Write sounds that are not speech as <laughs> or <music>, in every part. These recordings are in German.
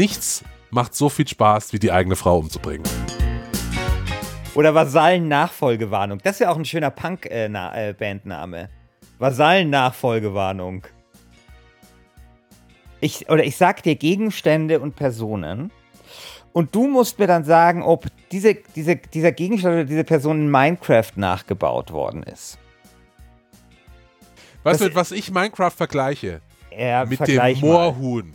nichts macht so viel Spaß, wie die eigene Frau umzubringen. Oder Vasallen-Nachfolgewarnung. Das ist ja auch ein schöner Punk-Bandname. Äh, äh, Vasallen-Nachfolgewarnung. Ich, oder ich sag dir Gegenstände und Personen. Und du musst mir dann sagen, ob diese, diese, dieser Gegenstand oder diese Person in Minecraft nachgebaut worden ist. Weißt du, was ich Minecraft vergleiche? Ja, mit dem Moorhuhn.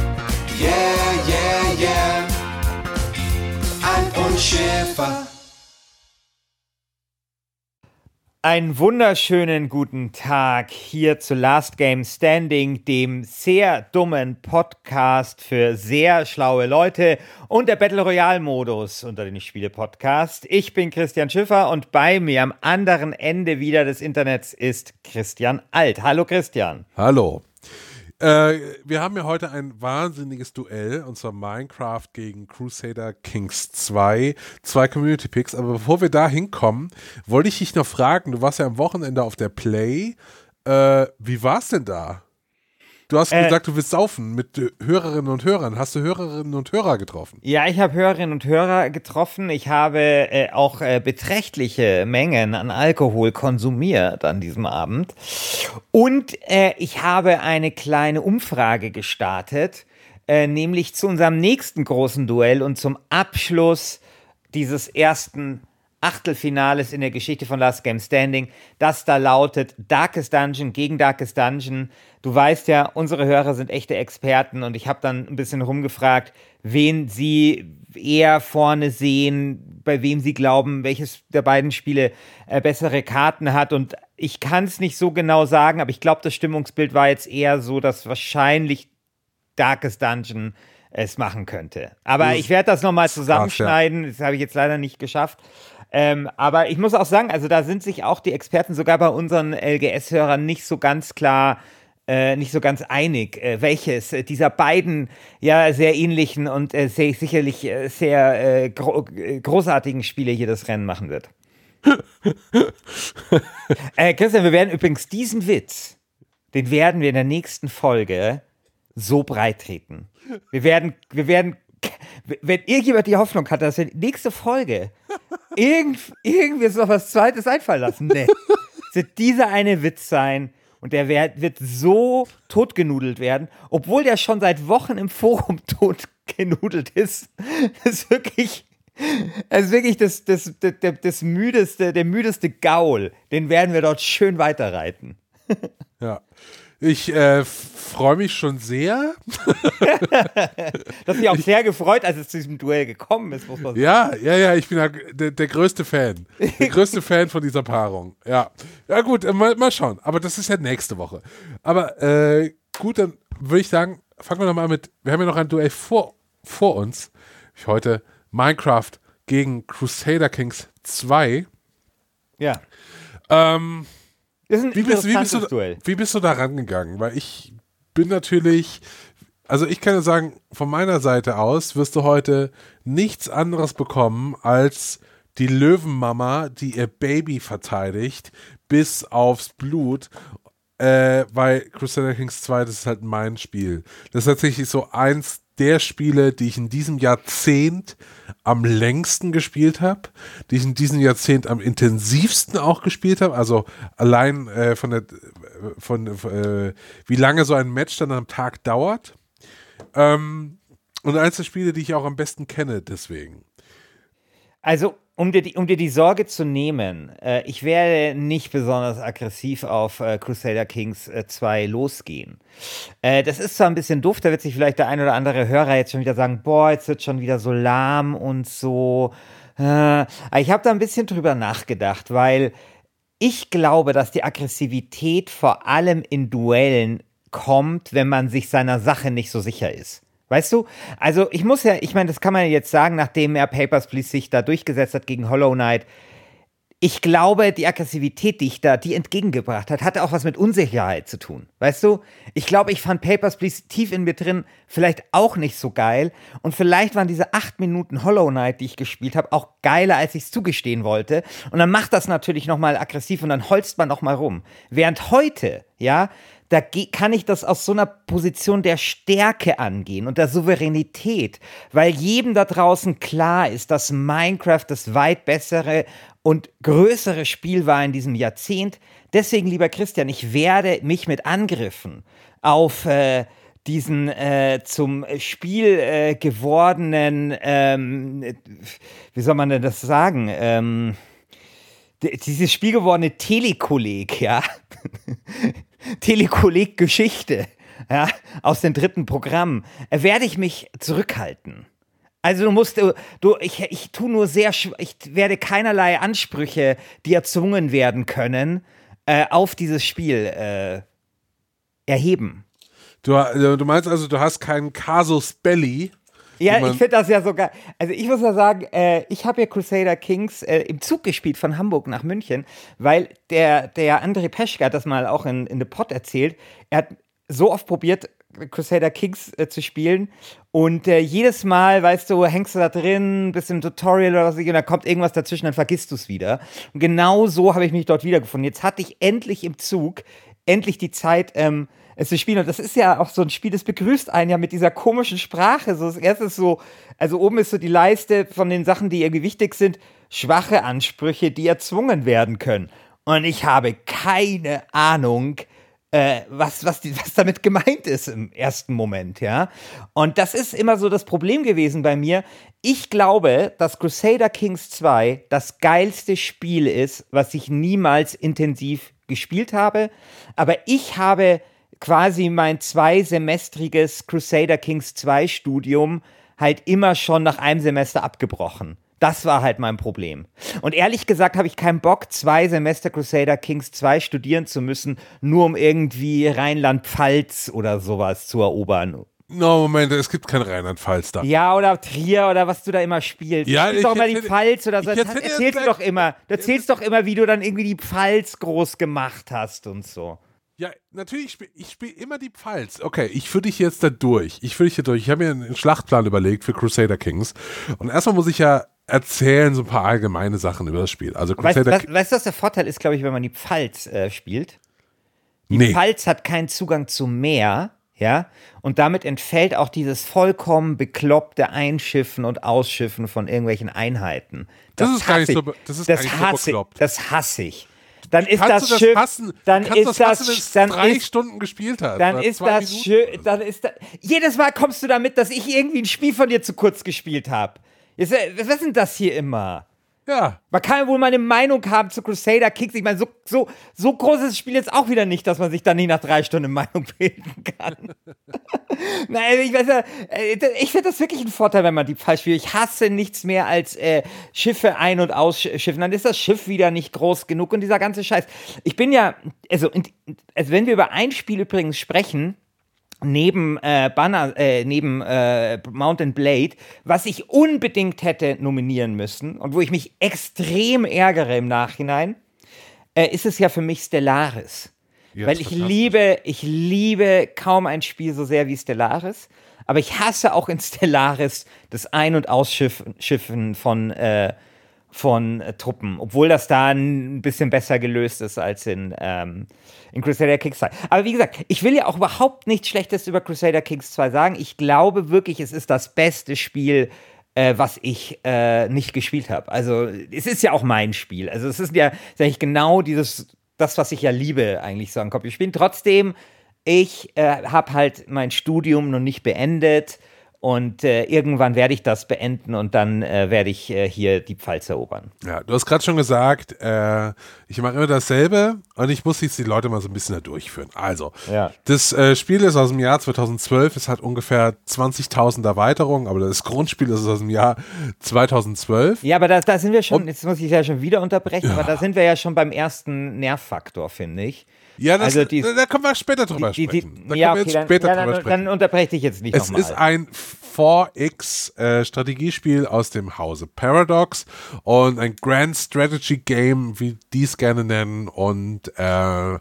yeah, yeah, yeah. Alf und Schäfer. Einen wunderschönen guten Tag hier zu Last Game Standing, dem sehr dummen Podcast für sehr schlaue Leute und der Battle Royale Modus unter den Spiele Podcast. Ich bin Christian Schiffer und bei mir am anderen Ende wieder des Internets ist Christian Alt. Hallo Christian. Hallo. Äh, wir haben ja heute ein wahnsinniges Duell, und zwar Minecraft gegen Crusader Kings 2. Zwei Community Picks. Aber bevor wir da hinkommen, wollte ich dich noch fragen, du warst ja am Wochenende auf der Play. Äh, wie war es denn da? Du hast äh, gesagt, du willst saufen mit Hörerinnen und Hörern. Hast du Hörerinnen und Hörer getroffen? Ja, ich habe Hörerinnen und Hörer getroffen. Ich habe äh, auch äh, beträchtliche Mengen an Alkohol konsumiert an diesem Abend. Und äh, ich habe eine kleine Umfrage gestartet, äh, nämlich zu unserem nächsten großen Duell und zum Abschluss dieses ersten Achtelfinales in der Geschichte von Last Game Standing, das da lautet Darkest Dungeon gegen Darkest Dungeon. Du weißt ja, unsere Hörer sind echte Experten und ich habe dann ein bisschen rumgefragt, wen sie eher vorne sehen, bei wem sie glauben, welches der beiden Spiele äh, bessere Karten hat und ich kann es nicht so genau sagen, aber ich glaube, das Stimmungsbild war jetzt eher so, dass wahrscheinlich Darkest Dungeon es machen könnte. Aber ich werde das nochmal zusammenschneiden. Das habe ich jetzt leider nicht geschafft. Ähm, aber ich muss auch sagen, also da sind sich auch die Experten sogar bei unseren LGS-Hörern nicht so ganz klar äh, nicht so ganz einig, äh, welches dieser beiden ja sehr ähnlichen und äh, sehr, sicherlich äh, sehr äh, gro großartigen Spiele hier das Rennen machen wird. <laughs> Äh, Christian, wir werden übrigens diesen Witz, den werden wir in der nächsten Folge so breit treten. Wir werden, wir werden wenn irgendjemand die Hoffnung hat, dass wir nächste Folge irgend, irgendwie noch was Zweites einfallen lassen, ne, wird dieser eine Witz sein und der wird so totgenudelt werden, obwohl der schon seit Wochen im Forum <laughs> totgenudelt ist. Das ist wirklich, das ist wirklich das, das, das, das müdeste, der müdeste Gaul. Den werden wir dort schön weiterreiten. Ja. Ich äh, freue mich schon sehr. <laughs> das hat mich auch sehr gefreut, als es zu diesem Duell gekommen ist, muss man sagen. Ja, ja, ja, ich bin der, der größte Fan. Der <laughs> größte Fan von dieser Paarung. Ja. Ja, gut, äh, mal, mal schauen. Aber das ist ja nächste Woche. Aber äh, gut, dann würde ich sagen, fangen wir nochmal mit. Wir haben ja noch ein Duell vor, vor uns. Ich heute Minecraft gegen Crusader Kings 2. Ja. Ähm wie bist, wie, bist du, wie bist du da rangegangen? Weil ich bin natürlich, also ich kann ja sagen, von meiner Seite aus wirst du heute nichts anderes bekommen als die Löwenmama, die ihr Baby verteidigt, bis aufs Blut. Äh, weil Crusader Kings 2, das ist halt mein Spiel. Das ist tatsächlich so eins der Spiele, die ich in diesem Jahrzehnt am längsten gespielt habe, die ich in diesem Jahrzehnt am intensivsten auch gespielt habe. Also allein äh, von der, von, äh, wie lange so ein Match dann am Tag dauert. Ähm, und eins der Spiele, die ich auch am besten kenne, deswegen. Also um dir, die, um dir die Sorge zu nehmen, äh, ich werde nicht besonders aggressiv auf äh, Crusader Kings äh, 2 losgehen. Äh, das ist zwar ein bisschen doof, da wird sich vielleicht der ein oder andere Hörer jetzt schon wieder sagen, boah, jetzt wird schon wieder so lahm und so. Äh, ich habe da ein bisschen drüber nachgedacht, weil ich glaube, dass die Aggressivität vor allem in Duellen kommt, wenn man sich seiner Sache nicht so sicher ist. Weißt du? Also ich muss ja, ich meine, das kann man jetzt sagen, nachdem er Papers, Please sich da durchgesetzt hat gegen Hollow Knight. Ich glaube, die Aggressivität, die ich da, die entgegengebracht hat, hatte auch was mit Unsicherheit zu tun. Weißt du? Ich glaube, ich fand Papers, Please tief in mir drin vielleicht auch nicht so geil. Und vielleicht waren diese acht Minuten Hollow Knight, die ich gespielt habe, auch geiler, als ich es zugestehen wollte. Und dann macht das natürlich nochmal aggressiv und dann holzt man nochmal rum. Während heute, ja, da kann ich das aus so einer Position der Stärke angehen und der Souveränität, weil jedem da draußen klar ist, dass Minecraft das weit bessere und größere Spiel war in diesem Jahrzehnt. Deswegen, lieber Christian, ich werde mich mit Angriffen auf äh, diesen äh, zum Spiel äh, gewordenen, ähm, wie soll man denn das sagen? Ähm, dieses Spiel gewordene Telekolleg, ja. <laughs> Telekolleg-Geschichte ja, aus dem dritten Programm, äh, werde ich mich zurückhalten. Also du musst, du, du ich, ich tue nur sehr, ich werde keinerlei Ansprüche, die erzwungen werden können, äh, auf dieses Spiel äh, erheben. Du, äh, du meinst also, du hast keinen Casus Belli, ja, ich finde das ja sogar. Also ich muss ja sagen, äh, ich habe ja Crusader Kings äh, im Zug gespielt von Hamburg nach München, weil der, der André Peschke hat das mal auch in, in The Pod erzählt. Er hat so oft probiert, Crusader Kings äh, zu spielen. Und äh, jedes Mal, weißt du, hängst du da drin, bist im Tutorial oder was und da kommt irgendwas dazwischen, dann vergisst du es wieder. Und genau so habe ich mich dort wiedergefunden. Jetzt hatte ich endlich im Zug endlich die Zeit, ähm, es zu spielen. Und das ist ja auch so ein Spiel, das begrüßt einen ja mit dieser komischen Sprache. So, das erste ist so, also oben ist so die Leiste von den Sachen, die irgendwie wichtig sind, schwache Ansprüche, die erzwungen werden können. Und ich habe keine Ahnung, äh, was, was, die, was damit gemeint ist im ersten Moment, ja. Und das ist immer so das Problem gewesen bei mir. Ich glaube, dass Crusader Kings 2 das geilste Spiel ist, was ich niemals intensiv gespielt habe. Aber ich habe quasi mein zweisemestriges Crusader Kings 2 Studium halt immer schon nach einem Semester abgebrochen. Das war halt mein Problem. Und ehrlich gesagt habe ich keinen Bock, zwei Semester Crusader Kings 2 studieren zu müssen, nur um irgendwie Rheinland-Pfalz oder sowas zu erobern. No, Moment, es gibt kein Rheinland-Pfalz da. Ja, oder Trier oder was du da immer spielst. Ja, du doch immer die Pfalz oder so. Das erzählst du doch immer. Du erzählst doch immer, wie du dann irgendwie die Pfalz groß gemacht hast und so. Ja, natürlich, ich spiele spiel immer die Pfalz. Okay, ich führe dich jetzt da durch. Ich führe dich hier durch. Ich habe mir einen Schlachtplan überlegt für Crusader Kings. Und erstmal muss ich ja erzählen so ein paar allgemeine Sachen über das Spiel. Also Crusader weißt, weißt du, was der Vorteil ist, glaube ich, wenn man die Pfalz äh, spielt? Die nee. Pfalz hat keinen Zugang zu Meer, ja, und damit entfällt auch dieses vollkommen bekloppte Einschiffen und Ausschiffen von irgendwelchen Einheiten. Das, das ist gar nicht so, das ist das gar nicht so bekloppt. Das hasse ich dann ist das, das Schiff, hassen? dann Kannst ist das, das dann drei ist, Stunden gespielt hast. Dann ist das Schiff, dann ist das, jedes Mal kommst du damit, dass ich irgendwie ein Spiel von dir zu kurz gespielt habe. Was ist denn das hier immer? Ja. Man kann ja wohl mal eine Meinung haben zu Crusader Kings. Ich meine, so, so, so groß ist das Spiel jetzt auch wieder nicht, dass man sich dann nicht nach drei Stunden Meinung <laughs> bilden kann. <laughs> Nein, ich weiß ja, äh, ich finde das wirklich ein Vorteil, wenn man die falsch spielt. Ich hasse nichts mehr als äh, Schiffe ein- und ausschiffen. Dann ist das Schiff wieder nicht groß genug und dieser ganze Scheiß. Ich bin ja, also, also wenn wir über ein Spiel übrigens sprechen, neben äh, Banner, äh, neben äh, Mountain Blade, was ich unbedingt hätte nominieren müssen und wo ich mich extrem ärgere im Nachhinein, äh, ist es ja für mich Stellaris. Ja, Weil ich liebe, ich liebe kaum ein Spiel so sehr wie Stellaris, aber ich hasse auch in Stellaris das Ein- und Ausschiffen von äh, von äh, Truppen, obwohl das da ein bisschen besser gelöst ist als in, ähm, in Crusader Kings 2. Aber wie gesagt, ich will ja auch überhaupt nichts Schlechtes über Crusader Kings 2 sagen. Ich glaube wirklich, es ist das beste Spiel, äh, was ich äh, nicht gespielt habe. Also es ist ja auch mein Spiel. Also es ist ja, sage ich, genau dieses, das, was ich ja liebe, eigentlich so an Computerspielen. Trotzdem, ich äh, habe halt mein Studium noch nicht beendet und äh, irgendwann werde ich das beenden und dann äh, werde ich äh, hier die Pfalz erobern. Ja, du hast gerade schon gesagt, äh, ich mache immer dasselbe und ich muss jetzt die Leute mal so ein bisschen da durchführen. Also, ja. das äh, Spiel ist aus dem Jahr 2012, es hat ungefähr 20.000 Erweiterungen, aber das Grundspiel ist aus dem Jahr 2012. Ja, aber da, da sind wir schon, und, jetzt muss ich ja schon wieder unterbrechen, ja. aber da sind wir ja schon beim ersten Nervfaktor, finde ich. Ja, das, also die, da können wir später drüber die, die, sprechen. Da ja, okay, dann, ja, dann, dann, unterbreche ich jetzt nicht nochmal. Es ist ein 4X äh, Strategiespiel aus dem Hause Paradox und ein Grand Strategy Game, wie die es gerne nennen und äh,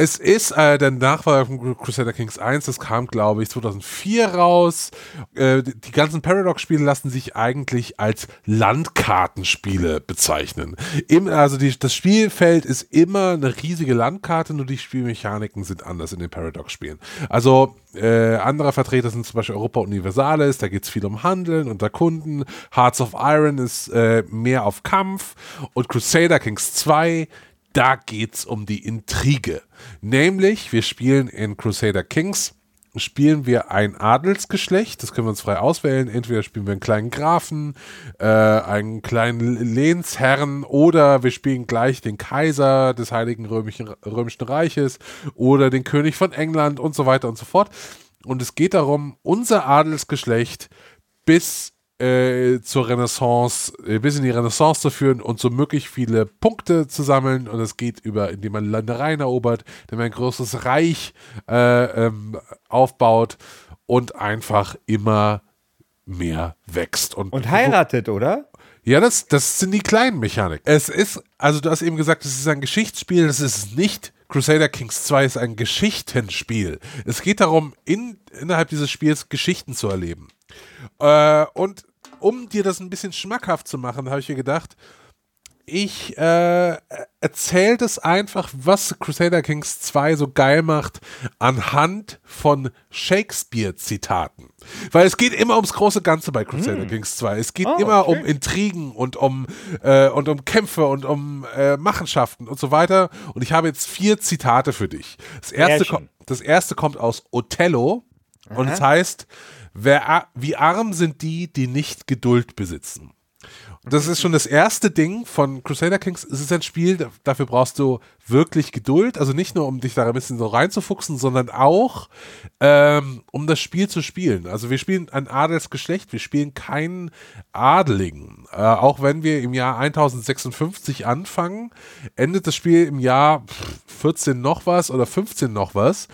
es ist äh, der Nachfolger von Crusader Kings 1, das kam, glaube ich, 2004 raus. Äh, die ganzen Paradox-Spiele lassen sich eigentlich als Landkartenspiele bezeichnen. Im, also die, das Spielfeld ist immer eine riesige Landkarte, nur die Spielmechaniken sind anders in den Paradox-Spielen. Also äh, andere Vertreter sind zum Beispiel Europa Universalis, da geht es viel um Handeln und Kunden. Hearts of Iron ist äh, mehr auf Kampf und Crusader Kings 2 da geht's um die Intrige. Nämlich, wir spielen in Crusader Kings, spielen wir ein Adelsgeschlecht, das können wir uns frei auswählen. Entweder spielen wir einen kleinen Grafen, äh, einen kleinen Lehnsherrn oder wir spielen gleich den Kaiser des Heiligen Römischen, Römischen Reiches oder den König von England und so weiter und so fort. Und es geht darum, unser Adelsgeschlecht bis äh, zur Renaissance, äh, bis in die Renaissance zu führen und so möglich viele Punkte zu sammeln. Und es geht über, indem man Landereien erobert, indem man ein großes Reich äh, ähm, aufbaut und einfach immer mehr wächst. Und, und heiratet, oder? Ja, das, das sind die kleinen Mechaniken. Es ist, also du hast eben gesagt, es ist ein Geschichtsspiel, das ist nicht Crusader Kings 2 ist ein Geschichtenspiel. Es geht darum, in, innerhalb dieses Spiels Geschichten zu erleben. Äh, und um dir das ein bisschen schmackhaft zu machen, habe ich mir gedacht, ich äh, erzähle das einfach, was Crusader Kings 2 so geil macht, anhand von Shakespeare-Zitaten. Weil es geht immer ums große Ganze bei Crusader hm. Kings 2. Es geht oh, immer okay. um Intrigen und um, äh, und um Kämpfe und um äh, Machenschaften und so weiter. Und ich habe jetzt vier Zitate für dich. Das erste, das erste kommt aus Othello Aha. und es heißt, Wer, wie arm sind die, die nicht Geduld besitzen? das ist schon das erste Ding von Crusader Kings. Es ist ein Spiel, dafür brauchst du wirklich Geduld. Also nicht nur, um dich da ein bisschen so reinzufuchsen, sondern auch, ähm, um das Spiel zu spielen. Also wir spielen ein Adelsgeschlecht, wir spielen keinen Adeligen. Äh, auch wenn wir im Jahr 1056 anfangen, endet das Spiel im Jahr 14 noch was oder 15 noch was.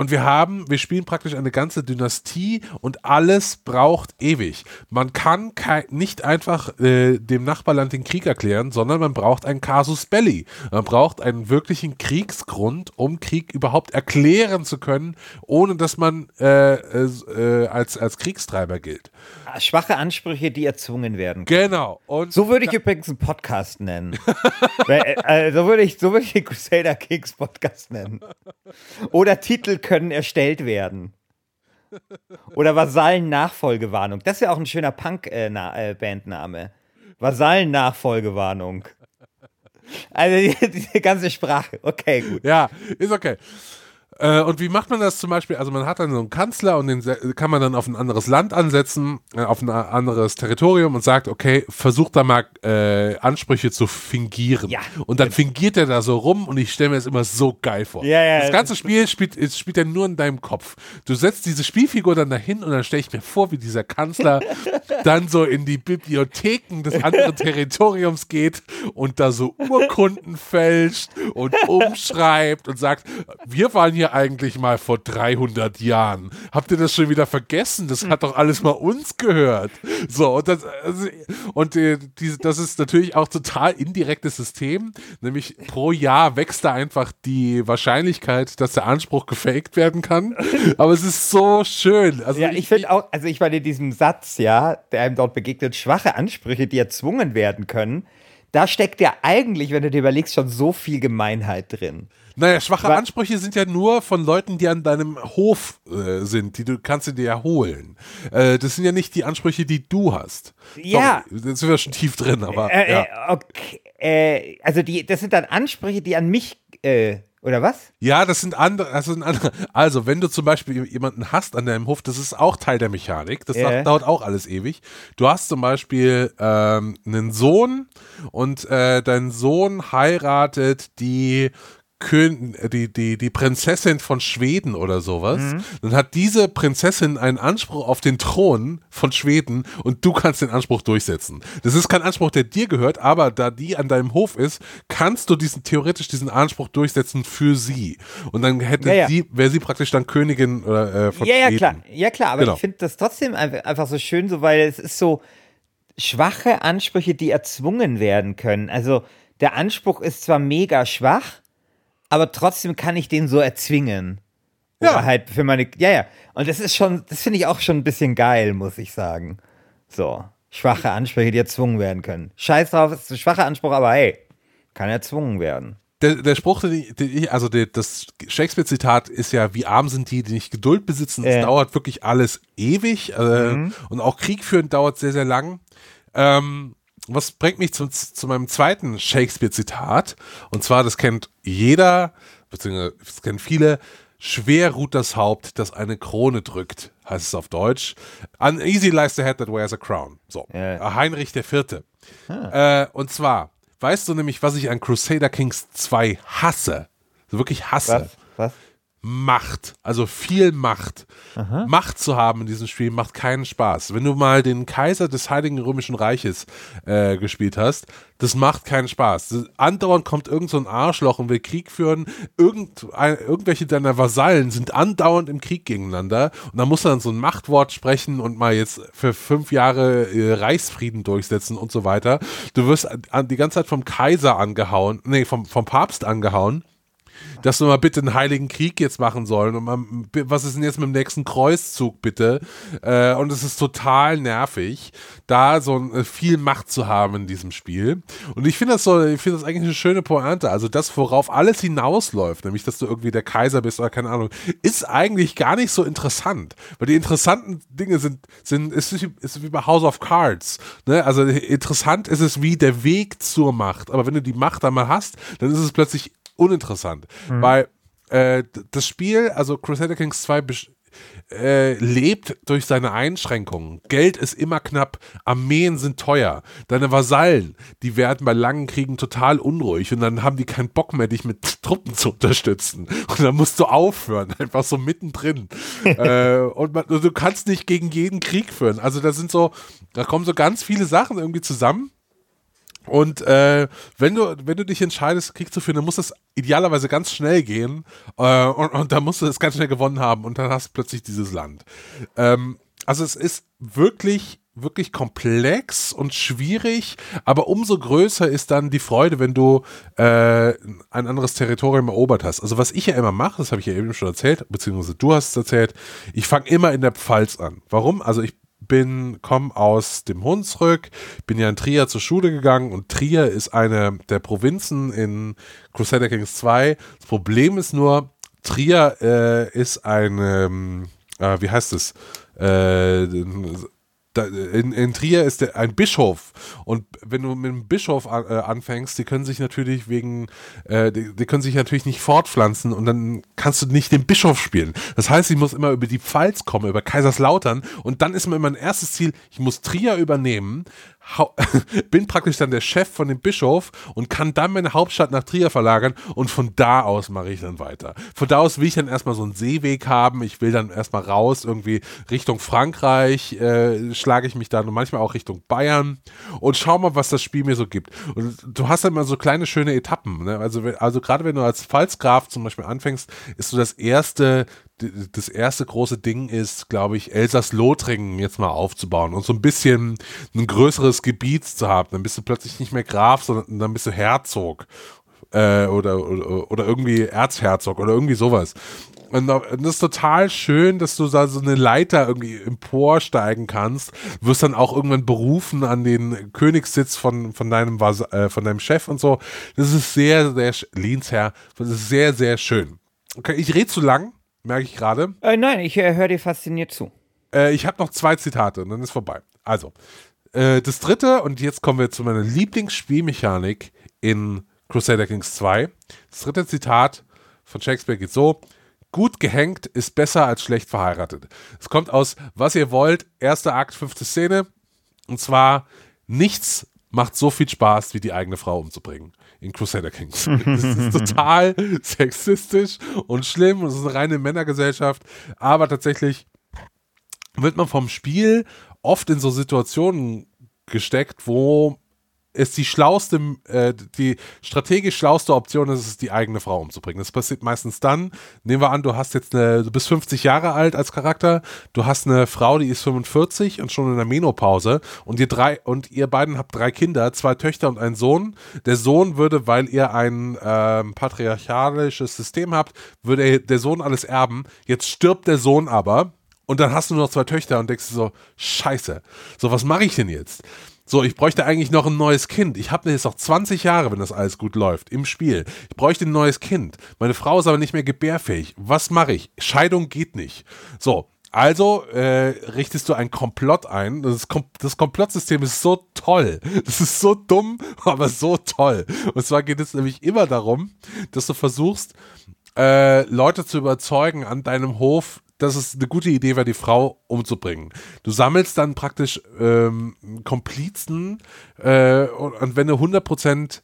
Und wir haben, wir spielen praktisch eine ganze Dynastie und alles braucht ewig. Man kann nicht einfach äh, dem Nachbarland den Krieg erklären, sondern man braucht einen Casus Belli. Man braucht einen wirklichen Kriegsgrund, um Krieg überhaupt erklären zu können, ohne dass man äh, äh, als, als Kriegstreiber gilt. Schwache Ansprüche, die erzwungen werden. Genau. Und so würde ich übrigens einen Podcast nennen. <laughs> äh, so würde ich, so würde ich den Crusader Kings Podcast nennen. Oder Titel können erstellt werden. Oder Vasallen-Nachfolgewarnung. Das ist ja auch ein schöner Punk-Bandname. Äh, äh, Vasallen-Nachfolgewarnung. Also <laughs> diese ganze Sprache. Okay, gut. Ja, ist okay. Äh, und wie macht man das zum Beispiel? Also man hat dann so einen Kanzler und den kann man dann auf ein anderes Land ansetzen, äh, auf ein anderes Territorium und sagt, okay, versuch da mal äh, Ansprüche zu fingieren. Ja. Und dann fingiert er da so rum und ich stelle mir das immer so geil vor. Ja, ja, das ganze Spiel spielt, spielt ja nur in deinem Kopf. Du setzt diese Spielfigur dann dahin und dann stelle ich mir vor, wie dieser Kanzler <laughs> dann so in die Bibliotheken des anderen Territoriums geht und da so Urkunden fälscht und <laughs> umschreibt und sagt, wir waren hier eigentlich mal vor 300 Jahren? Habt ihr das schon wieder vergessen? Das hat doch alles mal uns gehört. So, und das, also, und äh, die, das ist natürlich auch total indirektes System, nämlich pro Jahr wächst da einfach die Wahrscheinlichkeit, dass der Anspruch gefaked werden kann. Aber es ist so schön. Also ja, ich, ich finde auch, also ich meine, in diesem Satz, ja, der einem dort begegnet, schwache Ansprüche, die erzwungen werden können, da steckt ja eigentlich, wenn du dir überlegst, schon so viel Gemeinheit drin. Naja, schwache Weil, Ansprüche sind ja nur von Leuten, die an deinem Hof äh, sind, die du kannst du dir ja holen. Äh, das sind ja nicht die Ansprüche, die du hast. Ja. Sorry, jetzt sind wir schon tief drin, aber. Äh, ja. Äh, okay, äh, also die, das sind dann Ansprüche, die an mich äh, oder was? Ja, das sind andere, das sind andere. Also, wenn du zum Beispiel jemanden hast an deinem Hof, das ist auch Teil der Mechanik. Das yeah. dauert auch alles ewig. Du hast zum Beispiel ähm, einen Sohn und äh, dein Sohn heiratet die Kön die, die, die Prinzessin von Schweden oder sowas, mhm. dann hat diese Prinzessin einen Anspruch auf den Thron von Schweden und du kannst den Anspruch durchsetzen. Das ist kein Anspruch, der dir gehört, aber da die an deinem Hof ist, kannst du diesen theoretisch diesen Anspruch durchsetzen für sie. Und dann hätte ja, ja. sie, wäre sie praktisch dann Königin äh, von ja, Schweden. Ja, klar, ja klar, aber genau. ich finde das trotzdem einfach so schön, so weil es ist so schwache Ansprüche, die erzwungen werden können. Also der Anspruch ist zwar mega schwach, aber trotzdem kann ich den so erzwingen. Ja. Oder halt für meine, ja, ja. Und das ist schon, das finde ich auch schon ein bisschen geil, muss ich sagen. So, schwache Ansprüche, die erzwungen werden können. Scheiß drauf, ist ein schwacher Anspruch, aber hey, kann erzwungen werden. Der, der Spruch, den ich, also der, das Shakespeare-Zitat ist ja, wie arm sind die, die nicht Geduld besitzen. Es äh. dauert wirklich alles ewig äh, mhm. und auch Krieg führen dauert sehr, sehr lang. Ähm, was bringt mich zu, zu meinem zweiten Shakespeare-Zitat? Und zwar, das kennt jeder, beziehungsweise das kennen viele. Schwer ruht das Haupt, das eine Krone drückt, heißt es auf Deutsch. Uneasy lies the head that wears a crown. So, ja. Heinrich IV. Ah. Äh, und zwar, weißt du nämlich, was ich an Crusader Kings 2 hasse? So wirklich hasse. Was? Was? Macht, also viel Macht. Aha. Macht zu haben in diesem Spiel macht keinen Spaß. Wenn du mal den Kaiser des Heiligen Römischen Reiches äh, gespielt hast, das macht keinen Spaß. Andauernd kommt irgend so ein Arschloch und will Krieg führen. Irgend, ein, irgendwelche deiner Vasallen sind andauernd im Krieg gegeneinander und da muss dann so ein Machtwort sprechen und mal jetzt für fünf Jahre äh, Reichsfrieden durchsetzen und so weiter. Du wirst die ganze Zeit vom Kaiser angehauen, nee, vom, vom Papst angehauen dass wir mal bitte einen Heiligen Krieg jetzt machen sollen und mal, was ist denn jetzt mit dem nächsten Kreuzzug bitte? Äh, und es ist total nervig, da so äh, viel Macht zu haben in diesem Spiel. Und ich finde das so, ich finde das eigentlich eine schöne Pointe. Also das, worauf alles hinausläuft, nämlich, dass du irgendwie der Kaiser bist oder keine Ahnung, ist eigentlich gar nicht so interessant. Weil die interessanten Dinge sind, sind, ist, ist wie bei House of Cards. Ne? Also interessant ist es wie der Weg zur Macht. Aber wenn du die Macht einmal hast, dann ist es plötzlich uninteressant. Mhm. Weil äh, das Spiel, also Crusader Kings 2 äh, lebt durch seine Einschränkungen. Geld ist immer knapp, Armeen sind teuer. Deine Vasallen, die werden bei langen Kriegen total unruhig und dann haben die keinen Bock mehr, dich mit <laughs> Truppen zu unterstützen. Und dann musst du aufhören, <laughs> einfach so mittendrin. <laughs> äh, und man, du kannst nicht gegen jeden Krieg führen. Also da sind so, da kommen so ganz viele Sachen irgendwie zusammen und äh, wenn du, wenn du dich entscheidest, Krieg zu führen, dann muss es idealerweise ganz schnell gehen. Äh, und, und dann musst du es ganz schnell gewonnen haben und dann hast du plötzlich dieses Land. Ähm, also es ist wirklich, wirklich komplex und schwierig, aber umso größer ist dann die Freude, wenn du äh, ein anderes Territorium erobert hast. Also was ich ja immer mache, das habe ich ja eben schon erzählt, beziehungsweise du hast es erzählt, ich fange immer in der Pfalz an. Warum? Also ich bin, komme aus dem Hunsrück, bin ja in Trier zur Schule gegangen und Trier ist eine der Provinzen in Crusader Kings 2. Das Problem ist nur, Trier äh, ist eine, äh, wie heißt es, äh, in, in, Trier ist der, ein Bischof und wenn du mit einem Bischof an, äh, anfängst, die können sich natürlich wegen, äh, die, die, können sich natürlich nicht fortpflanzen und dann kannst du nicht den Bischof spielen. Das heißt, ich muss immer über die Pfalz kommen, über Kaiserslautern und dann ist mir mein erstes Ziel, ich muss Trier übernehmen, <laughs> bin praktisch dann der Chef von dem Bischof und kann dann meine Hauptstadt nach Trier verlagern und von da aus mache ich dann weiter. Von da aus will ich dann erstmal so einen Seeweg haben, ich will dann erstmal raus, irgendwie Richtung Frankreich äh, schlage ich mich dann und manchmal auch Richtung Bayern und schau mal, was das Spiel mir so gibt. Und du hast dann mal so kleine schöne Etappen. Ne? Also, also gerade wenn du als Pfalzgraf zum Beispiel anfängst, ist so das erste das erste große Ding ist, glaube ich, Elsass-Lothringen jetzt mal aufzubauen und so ein bisschen ein größeres Gebiet zu haben. Dann bist du plötzlich nicht mehr Graf, sondern dann bist du Herzog äh, oder, oder, oder irgendwie Erzherzog oder irgendwie sowas. Und das ist total schön, dass du da so eine Leiter irgendwie emporsteigen kannst. Du wirst dann auch irgendwann berufen an den Königssitz von, von, deinem, äh, von deinem Chef und so. Das ist sehr, sehr, Lehnsherr, das ist sehr, sehr schön. Okay, ich rede zu lang merke ich gerade. Äh, nein, ich äh, höre dir fasziniert zu. Äh, ich habe noch zwei Zitate und dann ist vorbei. Also, äh, das dritte, und jetzt kommen wir zu meiner Lieblingsspielmechanik in Crusader Kings 2. Das dritte Zitat von Shakespeare geht so: Gut gehängt ist besser als schlecht verheiratet. Es kommt aus Was ihr wollt, erster Akt, fünfte Szene. Und zwar nichts macht so viel Spaß, wie die eigene Frau umzubringen in Crusader Kings. <laughs> Das ist total sexistisch und schlimm und es ist eine reine Männergesellschaft, aber tatsächlich wird man vom Spiel oft in so Situationen gesteckt, wo ist die schlauste, äh, die strategisch schlauste Option ist es, die eigene Frau umzubringen. Das passiert meistens dann, nehmen wir an, du hast jetzt eine, du bist 50 Jahre alt als Charakter, du hast eine Frau, die ist 45 und schon in der Menopause und ihr drei, und ihr beiden habt drei Kinder, zwei Töchter und einen Sohn. Der Sohn würde, weil ihr ein ähm, patriarchalisches System habt, würde der Sohn alles erben. Jetzt stirbt der Sohn aber, und dann hast du nur noch zwei Töchter und denkst so, scheiße, so was mache ich denn jetzt? So, ich bräuchte eigentlich noch ein neues Kind. Ich habe jetzt noch 20 Jahre, wenn das alles gut läuft, im Spiel. Ich bräuchte ein neues Kind. Meine Frau ist aber nicht mehr gebärfähig. Was mache ich? Scheidung geht nicht. So, also äh, richtest du ein Komplott ein. Das, Kom das, Komplottsystem ist so toll. <laughs> Das ist so dumm, <laughs> aber so toll. Und zwar geht es nämlich immer darum, dass du versuchst, äh, Leute zu überzeugen an deinem Hof, dass es eine gute Idee wäre, die Frau umzubringen. Du sammelst dann praktisch ähm, Komplizen äh, und wenn du 100%,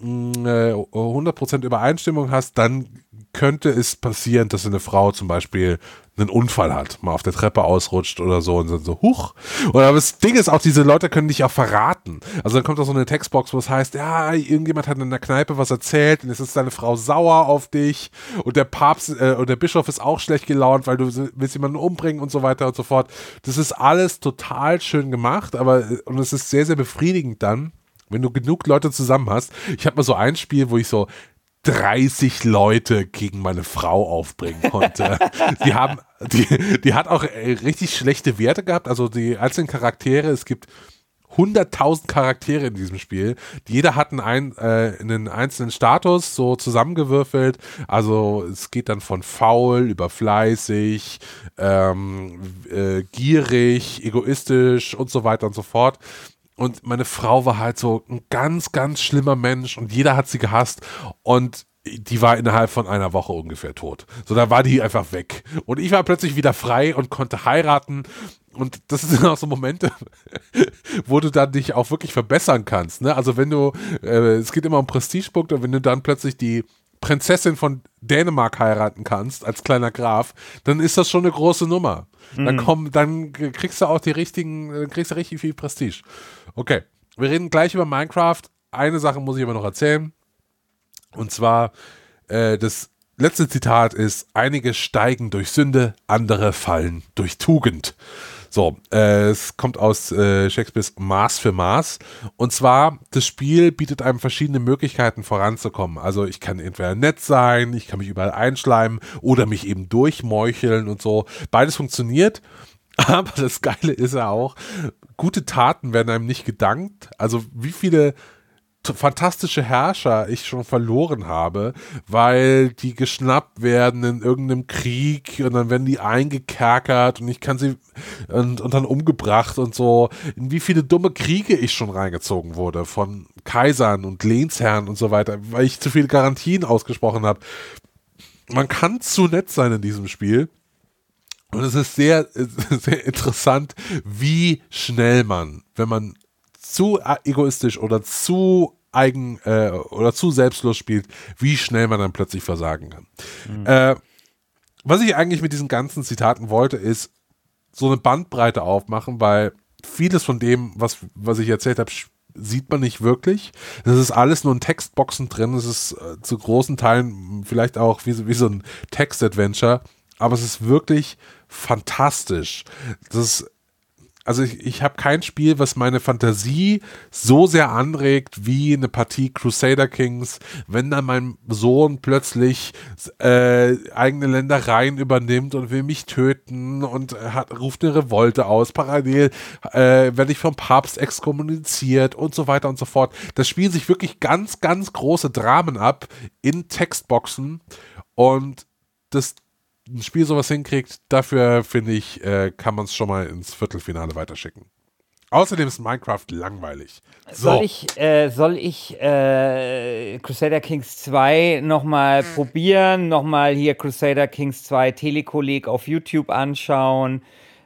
mh, äh, 100 Übereinstimmung hast, dann könnte es passieren, dass eine Frau zum Beispiel einen Unfall hat, mal auf der Treppe ausrutscht oder so und dann so, huch. Und aber das Ding ist auch, diese Leute können dich auch verraten. Also dann kommt auch so eine Textbox, wo es heißt, ja, irgendjemand hat in der Kneipe was erzählt und jetzt ist deine Frau sauer auf dich und der Papst äh, und der Bischof ist auch schlecht gelaunt, weil du willst jemanden umbringen und so weiter und so fort. Das ist alles total schön gemacht, aber und es ist sehr, sehr befriedigend dann, wenn du genug Leute zusammen hast. Ich habe mal so ein Spiel, wo ich so 30 Leute gegen meine Frau aufbringen konnte. <laughs> die haben, die, die hat auch äh, richtig schlechte Werte gehabt. Also die einzelnen Charaktere, es gibt 100.000 Charaktere in diesem Spiel. Jeder hat einen, äh, einen einzelnen Status so zusammengewürfelt. Also es geht dann von faul über fleißig, ähm, äh, gierig, egoistisch und so weiter und so fort. Und meine Frau war halt so ein ganz, ganz schlimmer Mensch und jeder hat sie gehasst. Und die war innerhalb von einer Woche ungefähr tot. So, da war die einfach weg. Und ich war plötzlich wieder frei und konnte heiraten. Und das sind auch so Momente, <laughs> wo du dann dich auch wirklich verbessern kannst. Ne? Also wenn du, äh, es geht immer um Prestigepunkte, wenn du dann plötzlich die Prinzessin von Dänemark heiraten kannst, als kleiner Graf, dann ist das schon eine große Nummer. Mhm. Dann komm, dann kriegst du auch die richtigen, dann kriegst du richtig viel Prestige. Okay, wir reden gleich über Minecraft. Eine Sache muss ich aber noch erzählen. Und zwar, äh, das letzte Zitat ist, einige steigen durch Sünde, andere fallen durch Tugend. So, äh, es kommt aus äh, Shakespeares Maß für Maß. Und zwar, das Spiel bietet einem verschiedene Möglichkeiten voranzukommen. Also ich kann entweder nett sein, ich kann mich überall einschleimen oder mich eben durchmeucheln und so. Beides funktioniert. <laughs> Aber das Geile ist ja auch, gute Taten werden einem nicht gedankt. Also wie viele fantastische Herrscher ich schon verloren habe, weil die geschnappt werden in irgendeinem Krieg und dann werden die eingekerkert und ich kann sie und, und dann umgebracht und so. In wie viele dumme Kriege ich schon reingezogen wurde von Kaisern und Lehnsherren und so weiter, weil ich zu viele Garantien ausgesprochen habe. Man kann zu nett sein in diesem Spiel. Und es ist sehr, <laughs> sehr interessant, wie schnell man, wenn man zu egoistisch oder zu eigen äh, oder zu selbstlos spielt, wie schnell man dann plötzlich versagen kann. Mhm. Äh, was ich eigentlich mit diesen ganzen Zitaten wollte, ist so eine Bandbreite aufmachen, weil vieles von dem, was, was ich erzählt habe, sieht man nicht wirklich. Das ist alles nur in Textboxen drin. Es ist äh, zu großen Teilen vielleicht auch wie, wie so ein Text-Adventure. Aber es ist wirklich fantastisch. Das ist also ich, ich habe kein Spiel, was meine Fantasie so sehr anregt wie eine Partie Crusader Kings, wenn dann mein Sohn plötzlich äh, eigene Ländereien übernimmt und will mich töten und hat, ruft eine Revolte aus. Parallel äh, werde ich vom Papst exkommuniziert und so weiter und so fort. Das spielen sich wirklich ganz, ganz große Dramen ab in Textboxen und das ein Spiel sowas hinkriegt, dafür finde ich, äh, kann man es schon mal ins Viertelfinale weiterschicken. Außerdem ist Minecraft langweilig. So. Soll ich, äh, soll ich äh, Crusader Kings 2 nochmal hm. probieren? Nochmal hier Crusader Kings 2 Telekolleg auf YouTube anschauen?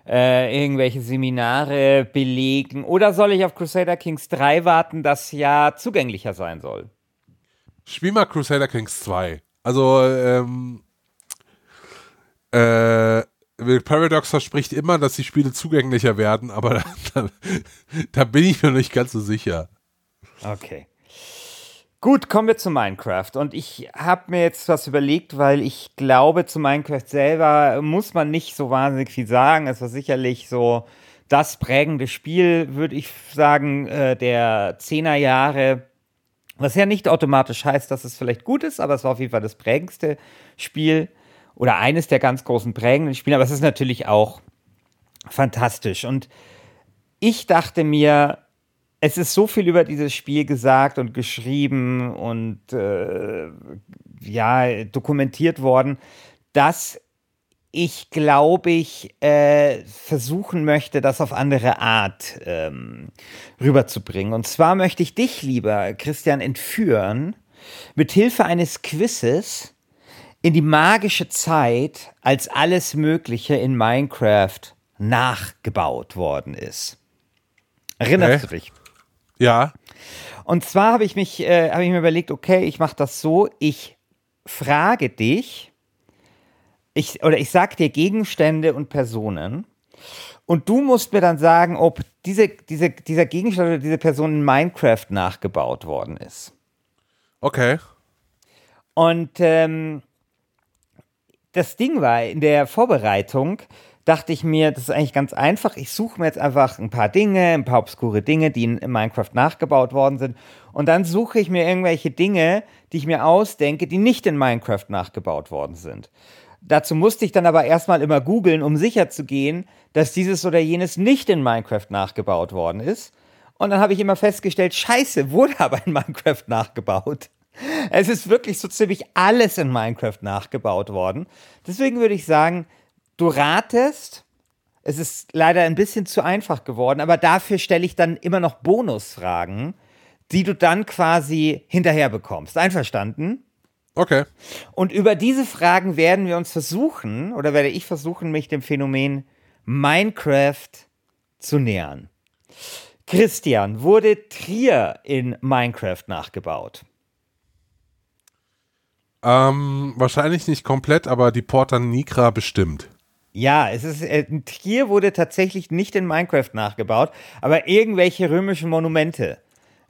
äh, irgendwelche Seminare belegen? Oder soll ich auf Crusader Kings 3 warten, das ja zugänglicher sein soll? Spiel mal Crusader Kings 2. Also, ähm, äh, Paradox verspricht immer, dass die Spiele zugänglicher werden, aber <laughs> da, da bin ich mir nicht ganz so sicher. Okay. Gut, kommen wir zu Minecraft. Und ich habe mir jetzt was überlegt, weil ich glaube, zu Minecraft selber muss man nicht so wahnsinnig viel sagen. Es war sicherlich so das prägende Spiel, würde ich sagen, äh, der Zehnerjahre. Was ja nicht automatisch heißt, dass es vielleicht gut ist, aber es war auf jeden Fall das prägendste Spiel oder eines der ganz großen prägenden Spiele. Aber es ist natürlich auch fantastisch. Und ich dachte mir, es ist so viel über dieses Spiel gesagt und geschrieben und äh, ja, dokumentiert worden, dass ich glaube ich äh, versuchen möchte, das auf andere Art ähm, rüberzubringen. Und zwar möchte ich dich, lieber Christian, entführen mit Hilfe eines Quizzes in die magische Zeit, als alles Mögliche in Minecraft nachgebaut worden ist. Erinnerst okay. du dich? Ja. Und zwar habe ich mich, äh, habe ich mir überlegt, okay, ich mache das so, ich frage dich, ich, oder ich sage dir Gegenstände und Personen und du musst mir dann sagen, ob diese, diese, dieser Gegenstand oder diese Person in Minecraft nachgebaut worden ist. Okay. Und ähm, das Ding war in der Vorbereitung, dachte ich mir, das ist eigentlich ganz einfach. Ich suche mir jetzt einfach ein paar Dinge, ein paar obskure Dinge, die in Minecraft nachgebaut worden sind. Und dann suche ich mir irgendwelche Dinge, die ich mir ausdenke, die nicht in Minecraft nachgebaut worden sind. Dazu musste ich dann aber erstmal immer googeln, um sicher zu gehen, dass dieses oder jenes nicht in Minecraft nachgebaut worden ist. Und dann habe ich immer festgestellt, scheiße, <laughs> wurde aber in Minecraft nachgebaut. Es ist wirklich so ziemlich alles in Minecraft nachgebaut worden. Deswegen würde ich sagen, du ratest. Es ist leider ein bisschen zu einfach geworden, aber dafür stelle ich dann immer noch Bonusfragen, die du dann quasi hinterher bekommst. Einverstanden? Okay. Und über diese Fragen werden wir uns versuchen, oder werde ich versuchen, mich dem Phänomen Minecraft zu nähern. Christian, wurde Trier in Minecraft nachgebaut? Ähm, wahrscheinlich nicht komplett, aber die Porta Nigra bestimmt. Ja, es ist, äh, Trier wurde tatsächlich nicht in Minecraft nachgebaut, aber irgendwelche römischen Monumente.